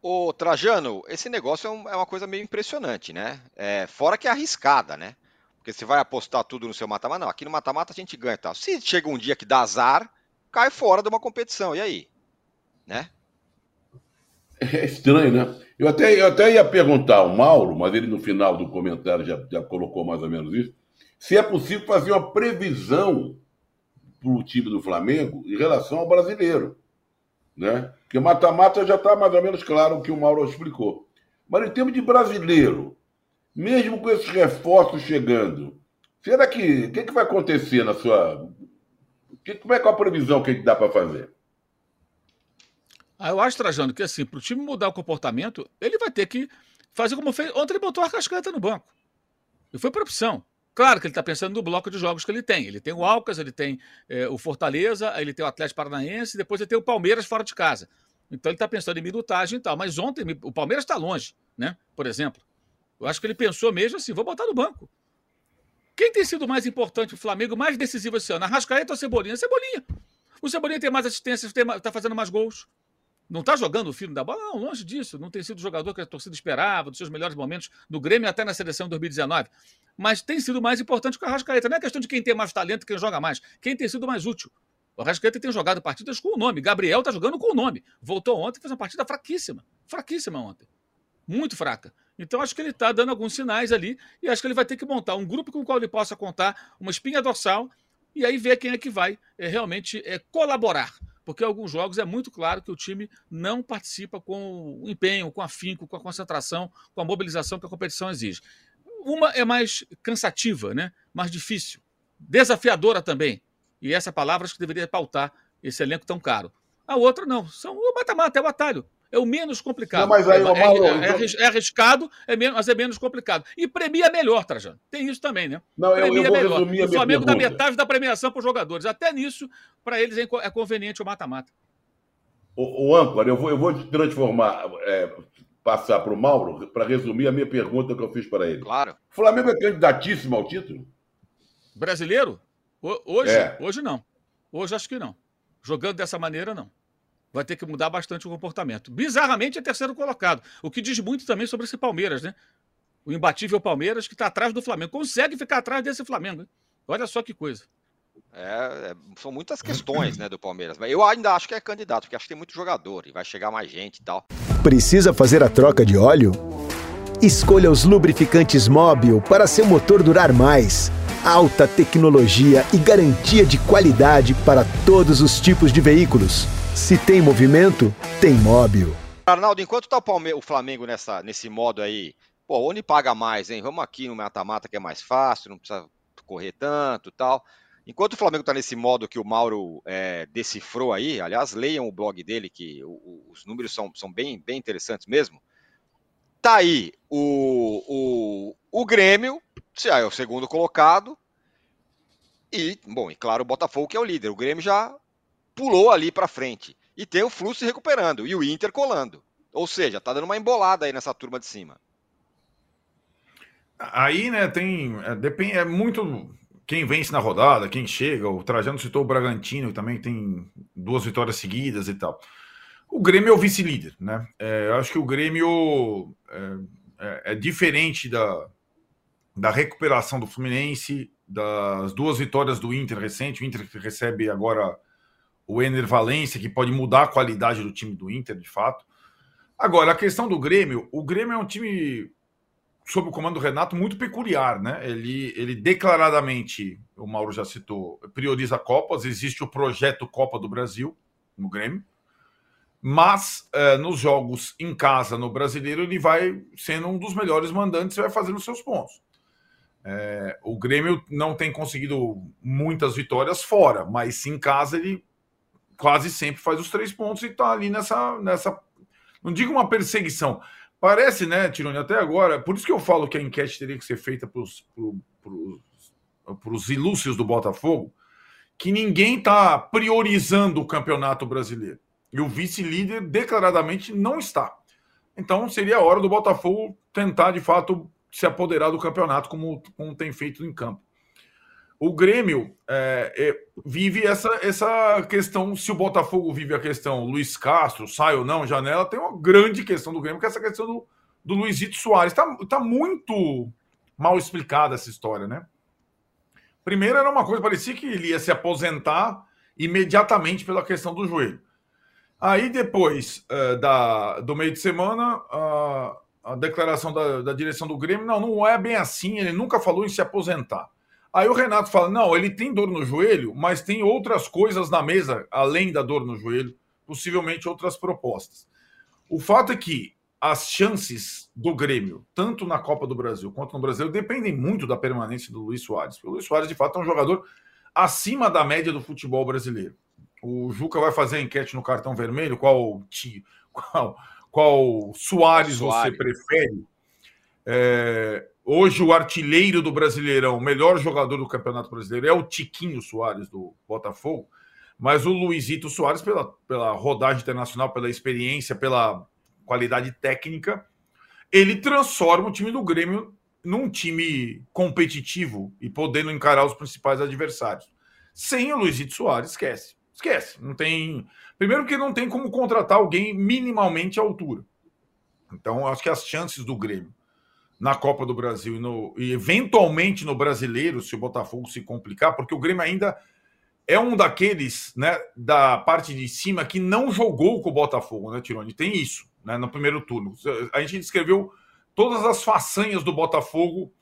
Ô Trajano, esse negócio é, um, é uma coisa meio impressionante, né? É, fora que é arriscada, né? Porque você vai apostar tudo no seu mata-mata. Não, aqui no mata-mata a gente ganha tal. Se chega um dia que dá azar, cai fora de uma competição. E aí? Né? É estranho, né? Eu até, eu até ia perguntar ao Mauro, mas ele no final do comentário já, já colocou mais ou menos isso, se é possível fazer uma previsão para o time do Flamengo em relação ao brasileiro. Né? Porque mata-mata já está mais ou menos claro o que o Mauro explicou. Mas em termos de brasileiro, mesmo com esses reforços chegando, será que o que, que, vai acontecer na sua. Que, como é que é a previsão que a gente dá para fazer? Eu acho, Trajano, que assim, para o time mudar o comportamento, ele vai ter que fazer como fez. Ontem ele botou a Cascata no banco. E foi por opção. Claro que ele está pensando no bloco de jogos que ele tem. Ele tem o Alcas, ele tem é, o Fortaleza, ele tem o Atlético Paranaense, depois ele tem o Palmeiras fora de casa. Então ele está pensando em minutagem e tal. Mas ontem o Palmeiras está longe, né? Por exemplo. Eu acho que ele pensou mesmo assim: vou botar no banco. Quem tem sido mais importante, o Flamengo, mais decisivo esse ano? Arrascaeta ou Cebolinha? Cebolinha. O Cebolinha tem mais assistências, está fazendo mais gols. Não está jogando o filho da bola? Não, longe disso. Não tem sido o jogador que a torcida esperava, dos seus melhores momentos no Grêmio até na seleção de 2019. Mas tem sido mais importante que o Arrascaeta. Não é questão de quem tem mais talento, quem joga mais. Quem tem sido mais útil. O Arrascaeta tem jogado partidas com o nome. Gabriel está jogando com o nome. Voltou ontem e fez uma partida fraquíssima. Fraquíssima ontem. Muito fraca. Então acho que ele está dando alguns sinais ali e acho que ele vai ter que montar um grupo com o qual ele possa contar, uma espinha dorsal, e aí ver quem é que vai é, realmente é, colaborar porque alguns jogos é muito claro que o time não participa com o empenho, com afinco, com a concentração, com a mobilização que a competição exige. Uma é mais cansativa, né? mais difícil, desafiadora também. E essa palavra acho que deveria pautar esse elenco tão caro. A outra não, são o mata-mata, é o atalho é o menos complicado. Não, mas aí, é, Mauro, é, é, então... é, arriscado, é menos, mas é menos complicado. E premia melhor, Trajano. Tem isso também, né? Não, premia eu, eu vou melhor. resumir a O Flamengo dá metade da premiação para os jogadores. Até nisso, para eles é conveniente o mata-mata. O, o âncora, eu vou, eu vou te transformar, é, passar para o Mauro, para resumir a minha pergunta que eu fiz para ele. Claro. O Flamengo é candidatíssimo ao título? Brasileiro? Hoje? É. Hoje não. Hoje acho que não. Jogando dessa maneira, não vai ter que mudar bastante o comportamento. Bizarramente é terceiro colocado, o que diz muito também sobre esse Palmeiras, né? O imbatível Palmeiras que está atrás do Flamengo. Consegue ficar atrás desse Flamengo. Hein? Olha só que coisa. É, é, são muitas questões né, do Palmeiras. Mas eu ainda acho que é candidato, porque acho que tem muito jogador e vai chegar mais gente e tal. Precisa fazer a troca de óleo? Escolha os lubrificantes Móbil para seu motor durar mais. Alta tecnologia e garantia de qualidade para todos os tipos de veículos. Se tem movimento, tem móvel. Arnaldo, enquanto tá o, Flamengo nessa, nesse modo aí, pô, onde paga mais, hein? Vamos aqui no mata-mata que é mais fácil, não precisa correr tanto tal. Enquanto o Flamengo está nesse modo que o Mauro é, decifrou aí, aliás, leiam o blog dele, que o, o, os números são, são bem, bem interessantes mesmo. Tá aí o, o, o Grêmio, se é o segundo colocado, e, bom, e claro, o Botafogo que é o líder. O Grêmio já pulou ali para frente. E tem o Flu se recuperando e o Inter colando. Ou seja, tá dando uma embolada aí nessa turma de cima. Aí, né, tem. É, depende, é muito quem vence na rodada, quem chega. O Trajano citou o Bragantino, que também tem duas vitórias seguidas e tal. O Grêmio é o vice-líder, né? É, eu acho que o Grêmio é, é, é diferente da, da recuperação do Fluminense, das duas vitórias do Inter recente. O Inter recebe agora o Ener Valência, que pode mudar a qualidade do time do Inter, de fato. Agora, a questão do Grêmio, o Grêmio é um time, sob o comando do Renato, muito peculiar, né? Ele, ele declaradamente, o Mauro já citou, prioriza Copas, existe o projeto Copa do Brasil no Grêmio, mas eh, nos jogos em casa, no brasileiro, ele vai sendo um dos melhores mandantes e vai fazendo seus pontos. É, o Grêmio não tem conseguido muitas vitórias fora, mas em casa ele quase sempre faz os três pontos e está ali nessa, nessa. Não digo uma perseguição. Parece, né, Tironi, até agora, por isso que eu falo que a enquete teria que ser feita para os ilústrios do Botafogo, que ninguém está priorizando o campeonato brasileiro. E o vice-líder declaradamente não está. Então seria a hora do Botafogo tentar, de fato, se apoderar do campeonato, como, como tem feito em campo. O Grêmio é, é, vive essa, essa questão. Se o Botafogo vive a questão Luiz Castro, sai ou não, janela, tem uma grande questão do Grêmio, que é essa questão do, do Luizito Soares. Está tá muito mal explicada essa história, né? Primeiro era uma coisa, parecia que ele ia se aposentar imediatamente pela questão do joelho. Aí depois uh, da, do meio de semana, uh, a declaração da, da direção do Grêmio, não, não é bem assim, ele nunca falou em se aposentar. Aí o Renato fala: não, ele tem dor no joelho, mas tem outras coisas na mesa, além da dor no joelho, possivelmente outras propostas. O fato é que as chances do Grêmio, tanto na Copa do Brasil quanto no Brasil, dependem muito da permanência do Luiz Soares. O Luiz Soares, de fato, é um jogador acima da média do futebol brasileiro. O Juca vai fazer a enquete no cartão vermelho, qual, qual qual Soares, Soares. você prefere. É, hoje, o artilheiro do Brasileirão, o melhor jogador do Campeonato Brasileiro, é o Tiquinho Soares, do Botafogo. Mas o Luizito Soares, pela, pela rodagem internacional, pela experiência, pela qualidade técnica, ele transforma o time do Grêmio num time competitivo e podendo encarar os principais adversários. Sem o Luizito Soares, esquece. Esquece. Não tem. Primeiro que não tem como contratar alguém minimamente à altura. Então, acho que as chances do Grêmio na Copa do Brasil e, no, e eventualmente no Brasileiro, se o Botafogo se complicar, porque o Grêmio ainda é um daqueles, né, da parte de cima que não jogou com o Botafogo, né, Tironi? Tem isso, né, no primeiro turno. A gente descreveu todas as façanhas do Botafogo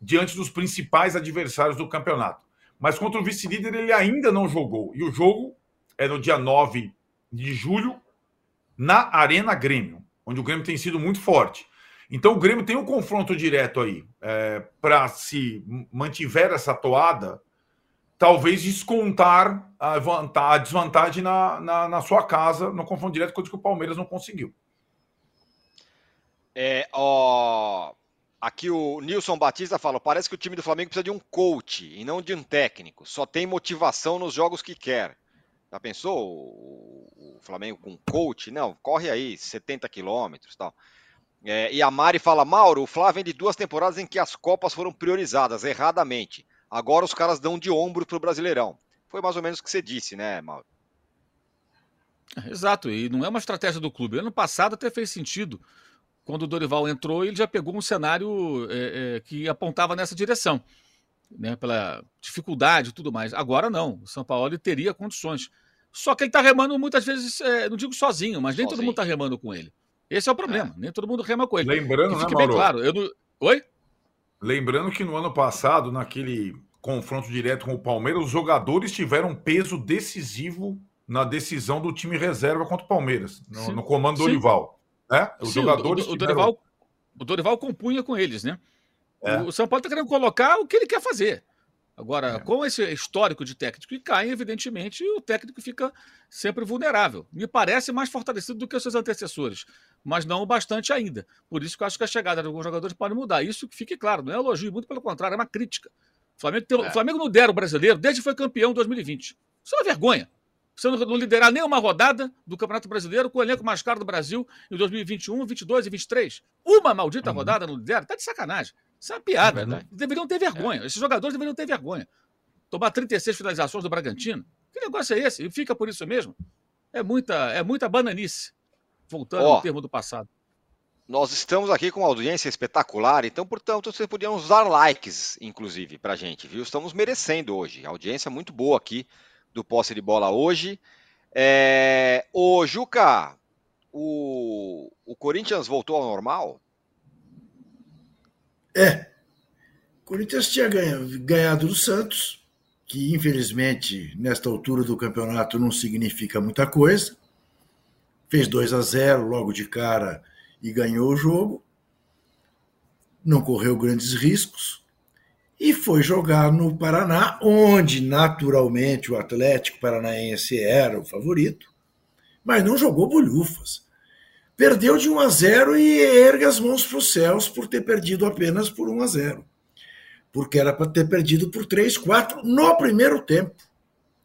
diante dos principais adversários do campeonato. Mas contra o vice-líder ele ainda não jogou. E o jogo é no dia 9 de julho, na Arena Grêmio, onde o Grêmio tem sido muito forte. Então o Grêmio tem um confronto direto aí. É, Para se mantiver essa toada, talvez descontar a, a desvantagem na, na, na, sua casa no confronto direto, coisa que o Palmeiras não conseguiu. É, ó, aqui o Nilson Batista fala: parece que o time do Flamengo precisa de um coach e não de um técnico. Só tem motivação nos jogos que quer. Já pensou o, Flamengo com coach? Não, corre aí 70 quilômetros tal. É, e a Mari fala, Mauro, o Flávio vem de duas temporadas em que as Copas foram priorizadas erradamente. Agora os caras dão de ombro pro Brasileirão. Foi mais ou menos o que você disse, né, Mauro? Exato, e não é uma estratégia do clube. Ano passado até fez sentido. Quando o Dorival entrou, ele já pegou um cenário é, é, que apontava nessa direção, né, pela dificuldade e tudo mais. Agora não, o São Paulo teria condições. Só que ele está remando muitas vezes, é, não digo sozinho, mas nem sozinho. todo mundo está remando com ele. Esse é o problema, é. nem todo mundo rema com ele. Lembrando, né, bem claro. Eu não... Oi? Lembrando que no ano passado, naquele confronto direto com o Palmeiras, os jogadores tiveram peso decisivo na decisão do time reserva contra o Palmeiras, no, no comando do Dorival. Né? Os Sim, jogadores. O, o, tiveram... Dorival, o Dorival compunha com eles, né? É. O São Paulo está querendo colocar o que ele quer fazer. Agora, é. com esse histórico de técnico que cai, evidentemente, o técnico fica sempre vulnerável. Me parece mais fortalecido do que os seus antecessores, mas não o bastante ainda. Por isso que eu acho que a chegada de alguns jogadores pode mudar. Isso que fique claro, não é elogio, muito pelo contrário, é uma crítica. O Flamengo, tem, é. o Flamengo não dera o brasileiro desde que foi campeão em 2020. Isso é uma vergonha. Você não, não liderar nenhuma rodada do Campeonato Brasileiro com o elenco mais caro do Brasil em 2021, 22 e 23. Uma maldita uhum. rodada não lidera, tá de sacanagem. Isso é uma piada. É né? Deveriam ter vergonha. É. Esses jogadores deveriam ter vergonha. Tomar 36 finalizações do Bragantino. Que negócio é esse? E fica por isso mesmo? É muita, é muita bananice. Voltando oh, ao termo do passado. nós estamos aqui com uma audiência espetacular, então, portanto, vocês podiam usar likes, inclusive, para a gente, viu? Estamos merecendo hoje. Audiência muito boa aqui do posse de bola hoje. É... Ô, Juca, o... o Corinthians voltou ao normal? É. O Corinthians tinha ganhado do Santos, que infelizmente, nesta altura do campeonato, não significa muita coisa. Fez 2 a 0 logo de cara e ganhou o jogo. Não correu grandes riscos. E foi jogar no Paraná, onde naturalmente o Atlético Paranaense era o favorito, mas não jogou bolhufas. Perdeu de 1 a 0 e ergue as mãos para os céus por ter perdido apenas por 1 a 0. Porque era para ter perdido por 3, 4 no primeiro tempo.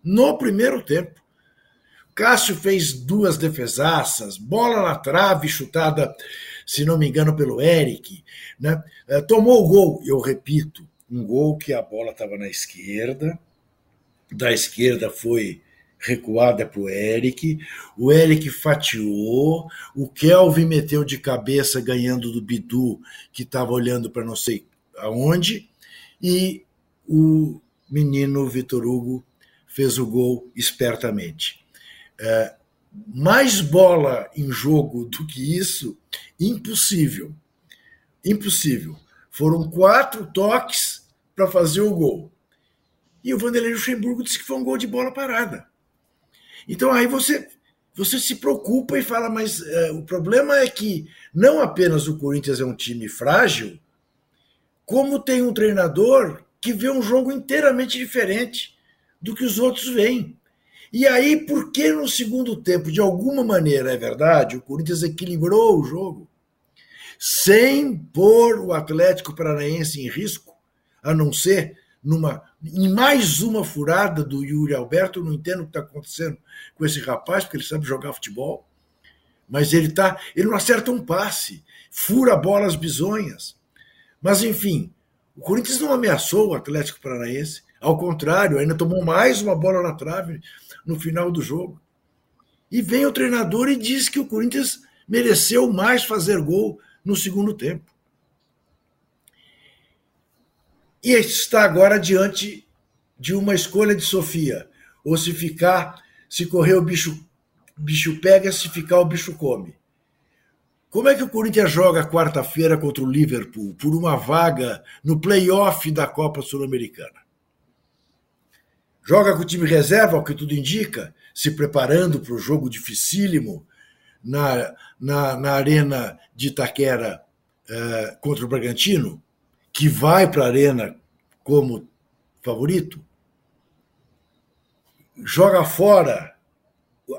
No primeiro tempo. Cássio fez duas defesaças, bola na trave, chutada, se não me engano, pelo Eric. Né? É, tomou o gol, eu repito, um gol que a bola estava na esquerda, da esquerda foi recuada para o Eric, o Eric fatiou, o Kelvin meteu de cabeça ganhando do Bidu, que estava olhando para não sei aonde, e o menino Vitor Hugo fez o gol espertamente. É, mais bola em jogo do que isso, impossível. Impossível. Foram quatro toques para fazer o gol. E o Vanderlei Luxemburgo disse que foi um gol de bola parada. Então aí você você se preocupa e fala, mas é, o problema é que não apenas o Corinthians é um time frágil, como tem um treinador que vê um jogo inteiramente diferente do que os outros veem. E aí, por que no segundo tempo, de alguma maneira, é verdade, o Corinthians equilibrou o jogo, sem pôr o Atlético Paranaense em risco, a não ser numa, em mais uma furada do Yuri Alberto, eu não entendo o que está acontecendo com esse rapaz, porque ele sabe jogar futebol, mas ele tá, ele não acerta um passe, fura bolas bizonhas. Mas enfim, o Corinthians não ameaçou o Atlético Paranaense, ao contrário, ainda tomou mais uma bola na trave no final do jogo. E vem o treinador e diz que o Corinthians mereceu mais fazer gol no segundo tempo. E está agora diante de uma escolha de Sofia. Ou se ficar, se correr o bicho, bicho pega, se ficar o bicho come. Como é que o Corinthians joga quarta-feira contra o Liverpool por uma vaga no playoff da Copa Sul-Americana? Joga com o time reserva, o que tudo indica, se preparando para o jogo dificílimo na, na, na Arena de Itaquera eh, contra o Bragantino, que vai para a Arena como favorito. Joga fora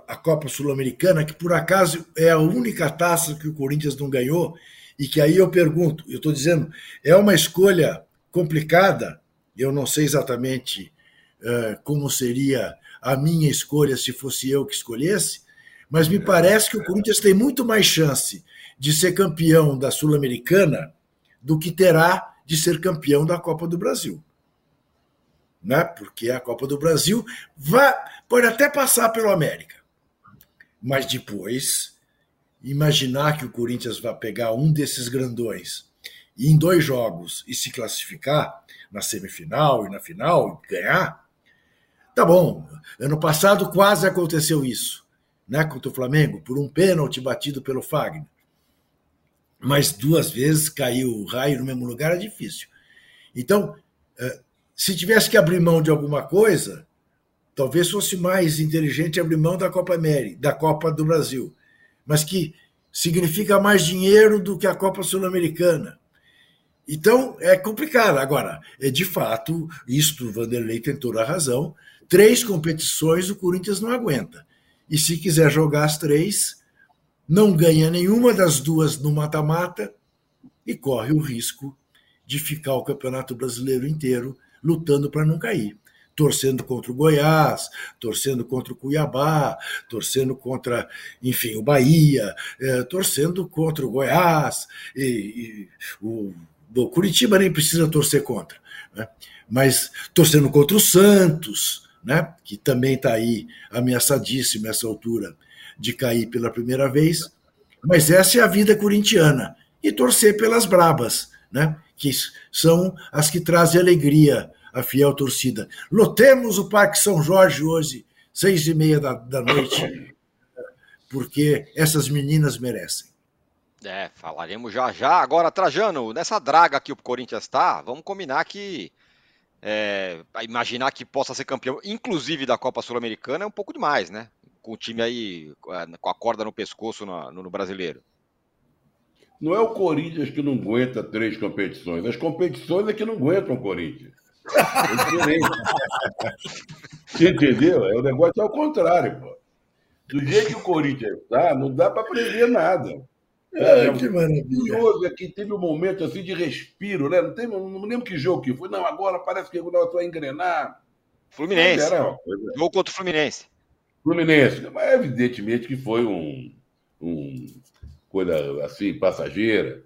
a Copa Sul-Americana, que por acaso é a única taça que o Corinthians não ganhou, e que aí eu pergunto, eu estou dizendo, é uma escolha complicada, eu não sei exatamente eh, como seria a minha escolha se fosse eu que escolhesse, mas me parece que o Corinthians tem muito mais chance de ser campeão da Sul-Americana do que terá de ser campeão da Copa do Brasil. Né? Porque a Copa do Brasil vai, pode até passar pelo América, mas depois imaginar que o Corinthians vai pegar um desses grandões e em dois jogos e se classificar na semifinal e na final e ganhar, Tá bom, ano passado quase aconteceu isso, né, contra o Flamengo, por um pênalti batido pelo Fagner. Mas duas vezes caiu o raio no mesmo lugar é difícil. Então, eh, se tivesse que abrir mão de alguma coisa, talvez fosse mais inteligente abrir mão da Copa América, da Copa do Brasil, mas que significa mais dinheiro do que a Copa Sul-Americana. Então, é complicado. Agora, é de fato, isto o Vanderlei tem toda a razão, três competições o Corinthians não aguenta. E se quiser jogar as três, não ganha nenhuma das duas no mata-mata e corre o risco de ficar o Campeonato Brasileiro inteiro lutando para não cair. Torcendo contra o Goiás, torcendo contra o Cuiabá, torcendo contra, enfim, o Bahia, é, torcendo contra o Goiás, e, e o, o Curitiba nem precisa torcer contra, né? mas torcendo contra o Santos, né, que também está aí ameaçadíssimo nessa altura de cair pela primeira vez. Mas essa é a vida corintiana. E torcer pelas brabas, né? que são as que trazem alegria à fiel torcida. Lotemos o Parque São Jorge hoje, seis e meia da, da noite, porque essas meninas merecem. É, falaremos já já. Agora, Trajano, nessa draga que o Corinthians está, vamos combinar que é, imaginar que possa ser campeão, inclusive da Copa Sul-Americana, é um pouco demais, né? Com o time aí com a corda no pescoço no, no, brasileiro. Não é o Corinthians que não aguenta três competições, as competições é que não aguentam o Corinthians. É Você entendeu? É, o negócio é o contrário, pô. Do jeito que o Corinthians está, não dá para prever nada. É, é, que maravilha. Hoje aqui teve um momento assim de respiro, né? Não, tem, não lembro que jogo que foi. Não, agora parece que o negócio vai engrenar. Fluminense. Era coisa... Jogo contra o Fluminense. Fluminense. Mas evidentemente que foi um, um coisa assim, passageira.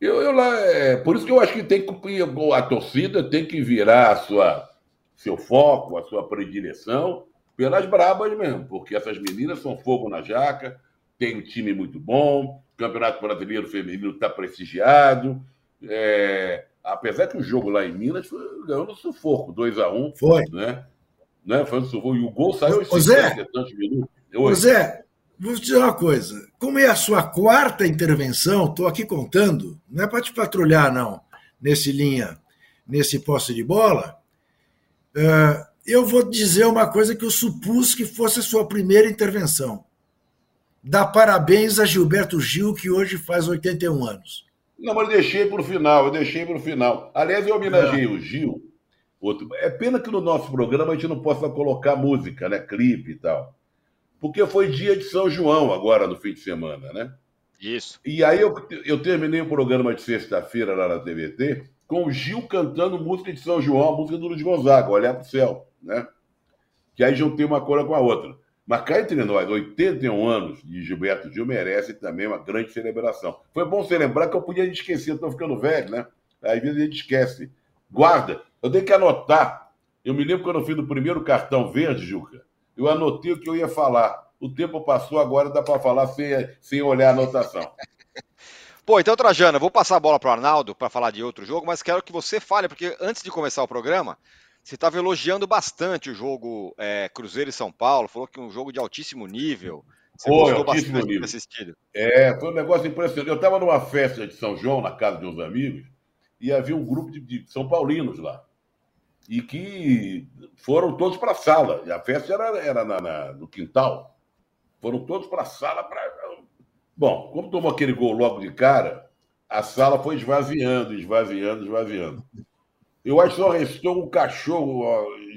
Eu, eu lá, é, por isso que eu acho que tem que a torcida tem que virar a sua, seu foco, a sua predileção pelas brabas mesmo, porque essas meninas são fogo na jaca, tem um time muito bom, o Campeonato Brasileiro Feminino está prestigiado. É, apesar que o jogo lá em Minas foi, ganhou no sufoco, 2x1. Um, foi. Né? Né? Foi no sufoco. E o gol saiu em 50 tantos minutos. Zé, vou te dizer uma coisa. Como é a sua quarta intervenção, estou aqui contando, não é para te patrulhar, não, nesse linha, nesse posse de bola. Uh, eu vou dizer uma coisa que eu supus que fosse a sua primeira intervenção dar parabéns a Gilberto Gil, que hoje faz 81 anos. Não, mas eu deixei para o final, eu deixei para o final. Aliás, eu homenageei o Gil. Outro... É pena que no nosso programa a gente não possa colocar música, né? Clipe e tal. Porque foi dia de São João agora, no fim de semana, né? Isso. E aí eu, eu terminei o programa de sexta-feira lá na TVT com o Gil cantando música de São João, a música do Luiz Gonzaga, Olhar para o Céu, né? Que aí juntei uma coisa com a outra. Mas cá entre nós, 81 anos de Gilberto Gil merece também uma grande celebração. Foi bom você lembrar que eu podia esquecer, estou ficando velho, né? Às vezes a gente esquece. Guarda, eu tenho que anotar. Eu me lembro quando eu fiz o primeiro cartão verde, Juca, eu anotei o que eu ia falar. O tempo passou, agora dá para falar sem, sem olhar a anotação. Pô, então, Trajano, eu vou passar a bola para o Arnaldo para falar de outro jogo, mas quero que você fale, porque antes de começar o programa, você estava elogiando bastante o jogo é, Cruzeiro e São Paulo, falou que é um jogo de altíssimo nível. Você foi, gostou bastante nível. assistido. É, foi um negócio impressionante. Eu estava numa festa de São João, na casa de uns amigos, e havia um grupo de, de São Paulinos lá. E que foram todos para a sala. E a festa era, era na, na, no quintal. Foram todos para a sala. Pra... Bom, como tomou aquele gol logo de cara, a sala foi esvaziando, esvaziando, esvaziando. Eu acho que só restou um cachorro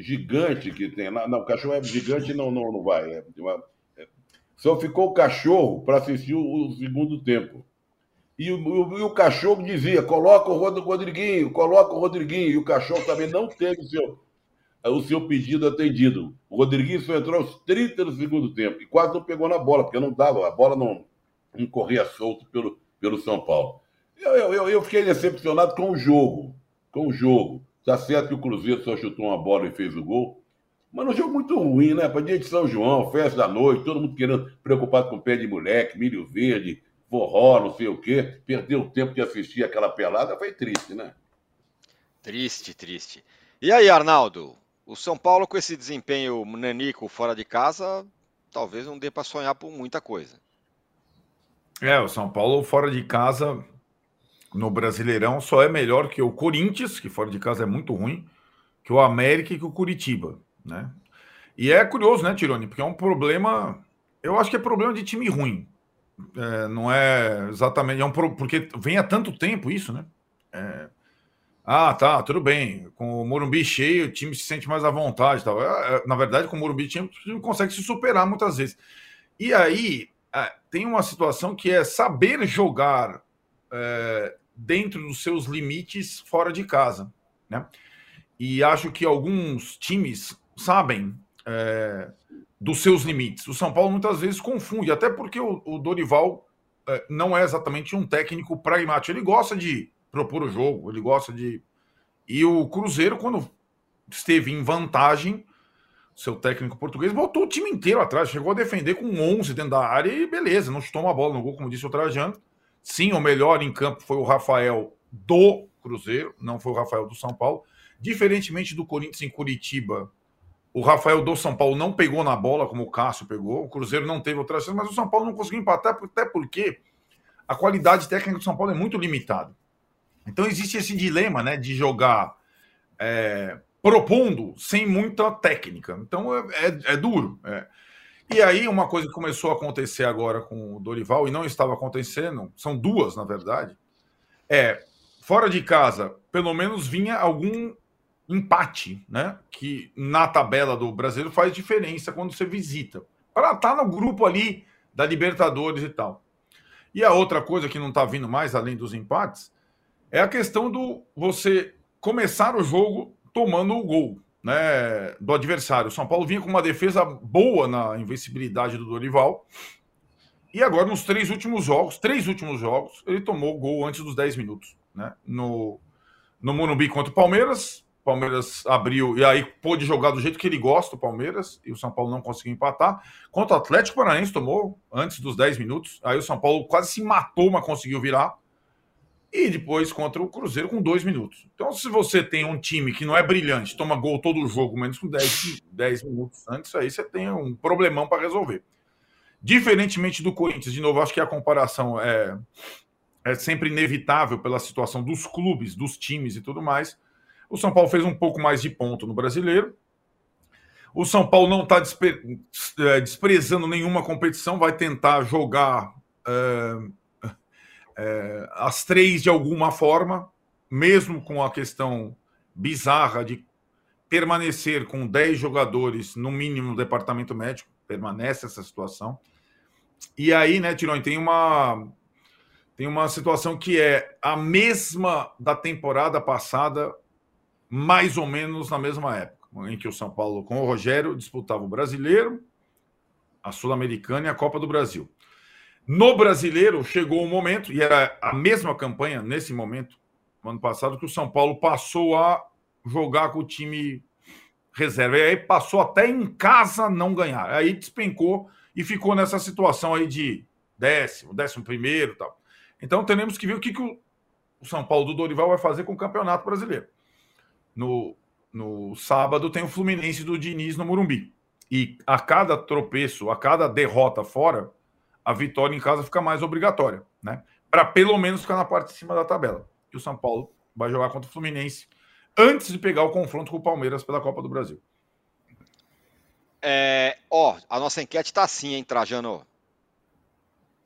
gigante que tem. Não, o cachorro é gigante não, não, não vai. É, é, só ficou o cachorro para assistir o, o, segundo tempo. E o, o, e o, cachorro dizia: coloca o Rodriguinho, coloca o Rodriguinho. E o cachorro também não teve o seu, o seu pedido atendido. O Rodriguinho só entrou aos 30 do segundo tempo e quase não pegou na bola, porque não dava, a bola não, não corria solto pelo, pelo São Paulo. Eu, eu, eu fiquei decepcionado com o jogo com o jogo. Está certo que o Cruzeiro só chutou uma bola e fez o gol. Mas um jogo muito ruim, né? Para dia de São João, festa da noite, todo mundo querendo, preocupado com pé de moleque, milho verde, forró, não sei o quê. Perdeu o tempo de assistir aquela pelada, foi triste, né? Triste, triste. E aí, Arnaldo? O São Paulo, com esse desempenho nanico fora de casa, talvez não dê para sonhar por muita coisa. É, o São Paulo fora de casa no Brasileirão só é melhor que o Corinthians, que fora de casa é muito ruim, que o América e que o Curitiba, né? E é curioso, né, Tironi? Porque é um problema. Eu acho que é problema de time ruim. É, não é exatamente. É um. Porque vem há tanto tempo isso, né? É... Ah, tá, tudo bem. Com o Morumbi cheio, o time se sente mais à vontade. Tal. É, é, na verdade, com o Morumbi cheio, o time consegue se superar muitas vezes. E aí é, tem uma situação que é saber jogar é, dentro dos seus limites fora de casa, né? E acho que alguns times sabem é, dos seus limites. O São Paulo muitas vezes confunde, até porque o, o Dorival é, não é exatamente um técnico pragmático. Ele gosta de propor o jogo, ele gosta de. E o Cruzeiro, quando esteve em vantagem, seu técnico português, botou o time inteiro atrás, chegou a defender com 11 dentro da área e beleza, não chutou uma bola no gol, como disse o Trajano. Sim, o melhor em campo foi o Rafael do Cruzeiro, não foi o Rafael do São Paulo. Diferentemente do Corinthians em Curitiba, o Rafael do São Paulo não pegou na bola como o Cássio pegou. O Cruzeiro não teve outra chance, mas o São Paulo não conseguiu empatar, até porque a qualidade técnica do São Paulo é muito limitada. Então existe esse dilema né, de jogar é, propondo sem muita técnica. Então é, é, é duro. É. E aí, uma coisa que começou a acontecer agora com o Dorival, e não estava acontecendo, são duas, na verdade, é fora de casa, pelo menos vinha algum empate, né? Que na tabela do brasileiro faz diferença quando você visita. Para estar tá no grupo ali da Libertadores e tal. E a outra coisa que não está vindo mais, além dos empates, é a questão do você começar o jogo tomando o gol né, do adversário. O São Paulo vinha com uma defesa boa na invencibilidade do Dorival. E agora, nos três últimos jogos, três últimos jogos, ele tomou o gol antes dos 10 minutos. Né? No, no Morumbi contra o Palmeiras, Palmeiras abriu e aí pôde jogar do jeito que ele gosta, o Palmeiras, e o São Paulo não conseguiu empatar. Contra o Atlético Paranaense tomou antes dos 10 minutos. Aí o São Paulo quase se matou, mas conseguiu virar. E depois contra o Cruzeiro com dois minutos. Então, se você tem um time que não é brilhante, toma gol todo o jogo, menos com 10, 10 minutos antes, aí você tem um problemão para resolver. Diferentemente do Corinthians, de novo, acho que a comparação é, é sempre inevitável pela situação dos clubes, dos times e tudo mais. O São Paulo fez um pouco mais de ponto no brasileiro. O São Paulo não está despre... É, desprezando nenhuma competição, vai tentar jogar é, é, as três de alguma forma, mesmo com a questão bizarra de permanecer com 10 jogadores, no mínimo, no departamento médico. Permanece essa situação. E aí, né, Tironi, tem uma tem uma situação que é a mesma da temporada passada mais ou menos na mesma época, em que o São Paulo, com o Rogério, disputava o Brasileiro, a Sul-Americana e a Copa do Brasil. No Brasileiro, chegou um momento, e era a mesma campanha nesse momento, no ano passado, que o São Paulo passou a jogar com o time reserva. E aí passou até em casa não ganhar. Aí despencou e ficou nessa situação aí de décimo, décimo primeiro tal. Então teremos que ver o que, que o São Paulo do Dorival vai fazer com o Campeonato Brasileiro no, no sábado tem o Fluminense do Diniz no Morumbi. E a cada tropeço, a cada derrota fora, a vitória em casa fica mais obrigatória, né? Para pelo menos ficar na parte de cima da tabela. E o São Paulo vai jogar contra o Fluminense antes de pegar o confronto com o Palmeiras pela Copa do Brasil. É, ó, a nossa enquete está assim, hein, Trajano?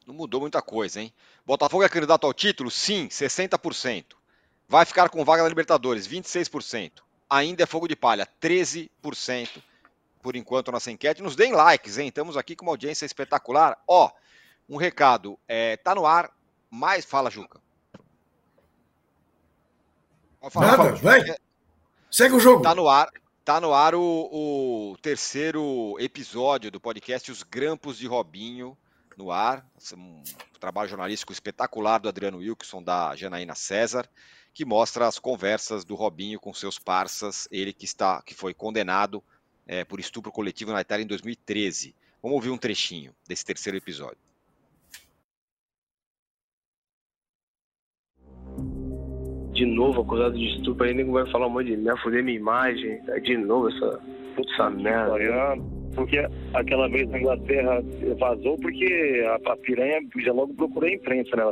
Não mudou muita coisa, hein? Botafogo é candidato ao título? Sim, 60%. Vai ficar com vaga na Libertadores, 26%. Ainda é fogo de palha, 13%. Por enquanto, nossa enquete. Nos deem likes, hein? Estamos aqui com uma audiência espetacular. Ó, um recado. É, tá no ar. Mais. Fala, Juca. Falar, Nada, vai. É, Segue o jogo. Tá no ar. Tá no ar o, o, terceiro episódio do podcast Os Grampos de Robinho no ar. Um trabalho jornalístico espetacular do Adriano Wilson, da Janaína César que mostra as conversas do Robinho com seus parceiros, ele que está, que foi condenado é, por estupro coletivo na Itália em 2013. Vamos ouvir um trechinho desse terceiro episódio. De novo, acusado de estupro, aí nego vai falar um monte de merda, foder minha imagem, de novo essa puta merda. Porque aquela vez na Inglaterra vazou porque a, a piranha já logo procurou a imprensa, né?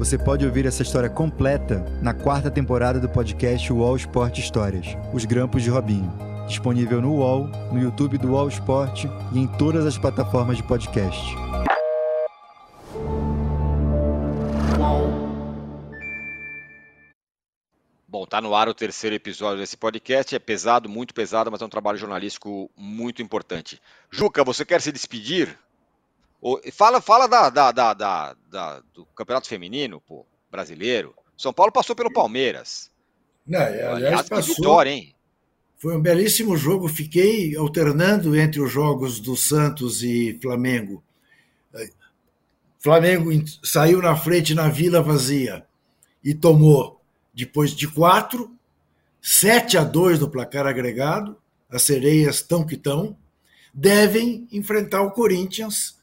Você pode ouvir essa história completa na quarta temporada do podcast UOL Sport Histórias, Os Grampos de Robinho. Disponível no UOL, no YouTube do UOL Sport e em todas as plataformas de podcast. Bom, tá no ar o terceiro episódio desse podcast. É pesado, muito pesado, mas é um trabalho jornalístico muito importante. Juca, você quer se despedir? Fala, fala da, da, da, da, do campeonato feminino, pô, brasileiro. São Paulo passou pelo Palmeiras. Não, aliás, aliás passou, vitória, hein? Foi um belíssimo jogo. Fiquei alternando entre os jogos do Santos e Flamengo. Flamengo saiu na frente na Vila Vazia e tomou, depois de quatro, 7 a 2 no placar agregado, as sereias tão que tão, devem enfrentar o Corinthians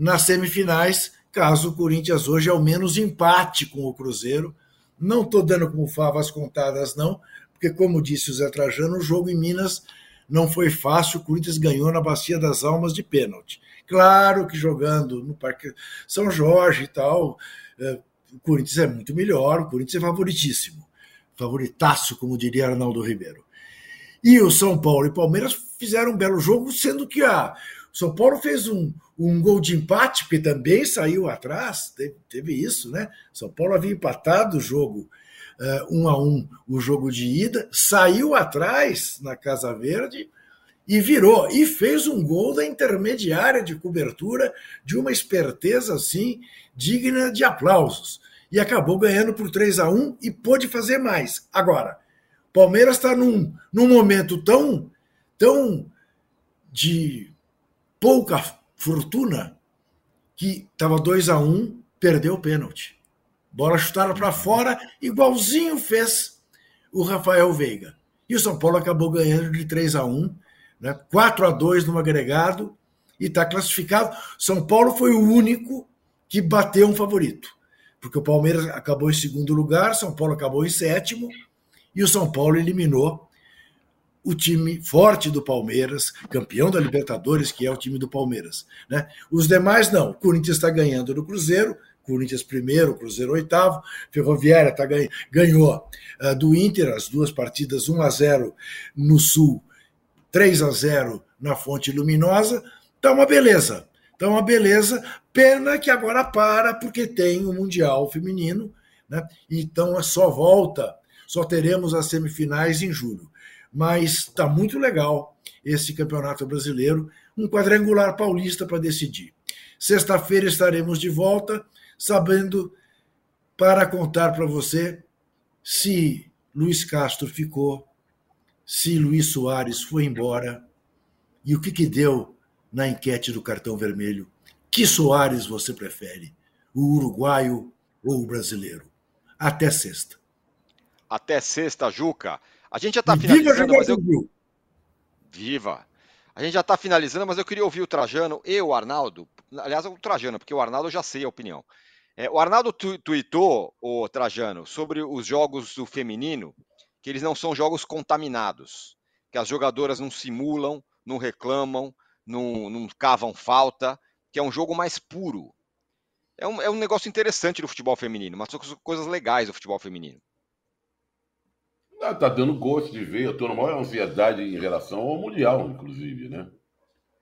nas semifinais, caso o Corinthians hoje ao menos empate com o Cruzeiro. Não estou dando como favas contadas, não, porque, como disse o Zé Trajano, o jogo em Minas não foi fácil, o Corinthians ganhou na Bacia das Almas de pênalti. Claro que jogando no Parque São Jorge e tal, é, o Corinthians é muito melhor, o Corinthians é favoritíssimo. Favoritaço, como diria Arnaldo Ribeiro. E o São Paulo e Palmeiras fizeram um belo jogo, sendo que a São Paulo fez um, um gol de empate, porque também saiu atrás, teve, teve isso, né? São Paulo havia empatado o jogo uh, um a um, o jogo de ida, saiu atrás na Casa Verde e virou, e fez um gol da intermediária de cobertura de uma esperteza assim digna de aplausos. E acabou ganhando por 3 a 1 e pôde fazer mais. Agora, Palmeiras está num, num momento tão, tão de pouca fortuna que estava 2 a 1 perdeu o pênalti. Bola chutada para fora, igualzinho fez o Rafael Veiga. E o São Paulo acabou ganhando de 3 a 1 né? 4 a 2 no agregado e está classificado. São Paulo foi o único que bateu um favorito, porque o Palmeiras acabou em segundo lugar, São Paulo acabou em sétimo e o São Paulo eliminou o time forte do Palmeiras, campeão da Libertadores, que é o time do Palmeiras. Né? Os demais não. O Corinthians está ganhando do Cruzeiro, Corinthians primeiro, Cruzeiro oitavo, Ferroviária tá, ganhou uh, do Inter as duas partidas 1 a 0 no Sul 3 a 0 na Fonte Luminosa. Tá uma beleza. Tá uma beleza. Pena que agora para, porque tem o Mundial Feminino, né? Então só volta, só teremos as semifinais em julho. Mas está muito legal esse campeonato brasileiro, um quadrangular paulista para decidir. Sexta-feira estaremos de volta, sabendo para contar para você se Luiz Castro ficou se Luiz Soares foi embora e o que, que deu na enquete do cartão vermelho. Que Soares você prefere? O uruguaio ou o brasileiro? Até sexta. Até sexta, Juca. A gente já está finalizando, mas eu... Viva! A gente já está finalizando, mas eu queria ouvir o Trajano e o Arnaldo. Aliás, o Trajano, porque o Arnaldo eu já sei a opinião. É, o Arnaldo tu, tweetou, o Trajano, sobre os jogos do feminino que eles não são jogos contaminados, que as jogadoras não simulam, não reclamam, não, não cavam falta, que é um jogo mais puro. É um, é um negócio interessante do futebol feminino, mas são coisas legais do futebol feminino. Ah, tá dando gosto de ver. Eu estou numa ansiedade em relação ao Mundial, inclusive, né?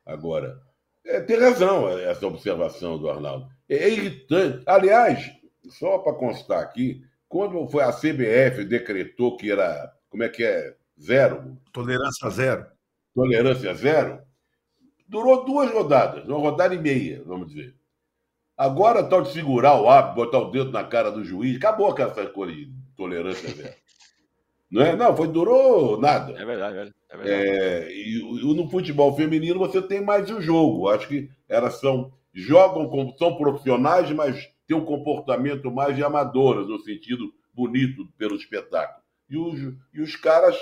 Agora, é, tem razão essa observação do Arnaldo. É, é irritante. Aliás, só para constar aqui, quando foi a CBF decretou que era, como é que é, zero? Tolerância zero. Tolerância zero, durou duas rodadas, uma rodada e meia, vamos dizer. Agora, tal de segurar o árbitro, botar o dedo na cara do juiz, acabou com essa coisa de tolerância zero. Não é? Não, foi, durou nada. É verdade, é verdade. É, e, e, no futebol feminino você tem mais o jogo. Acho que elas são jogam como são profissionais, mas têm um comportamento mais de amadoras, no sentido bonito pelo espetáculo. E os, e os caras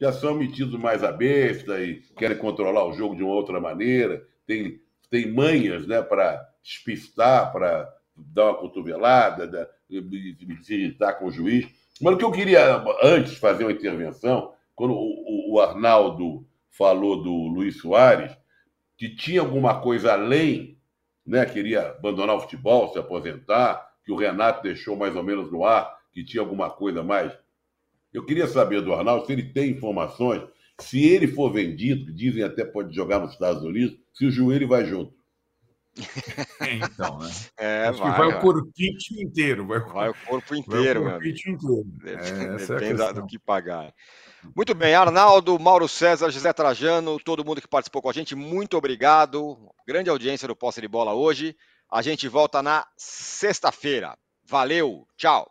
já são metidos mais à besta e querem controlar o jogo de uma outra maneira, tem, tem manhas né, para despistar, para dar uma cotovelada, se irritar com o juiz. Mas o que eu queria antes fazer uma intervenção, quando o, o Arnaldo falou do Luiz Soares, que tinha alguma coisa além né, queria abandonar o futebol, se aposentar, que o Renato deixou mais ou menos no ar, que tinha alguma coisa mais. Eu queria saber do Arnaldo se ele tem informações, se ele for vendido, dizem até pode jogar nos Estados Unidos, se o joelho vai junto. É, então, né? É, Acho vai, que vai, vai, o corpite inteiro. Vai, vai o corpo inteiro, vai o corpite inteiro. É, Depende é do que pagar. Muito bem, Arnaldo, Mauro César, José Trajano, todo mundo que participou com a gente, muito obrigado. Grande audiência do Posse de Bola hoje. A gente volta na sexta-feira. Valeu, tchau.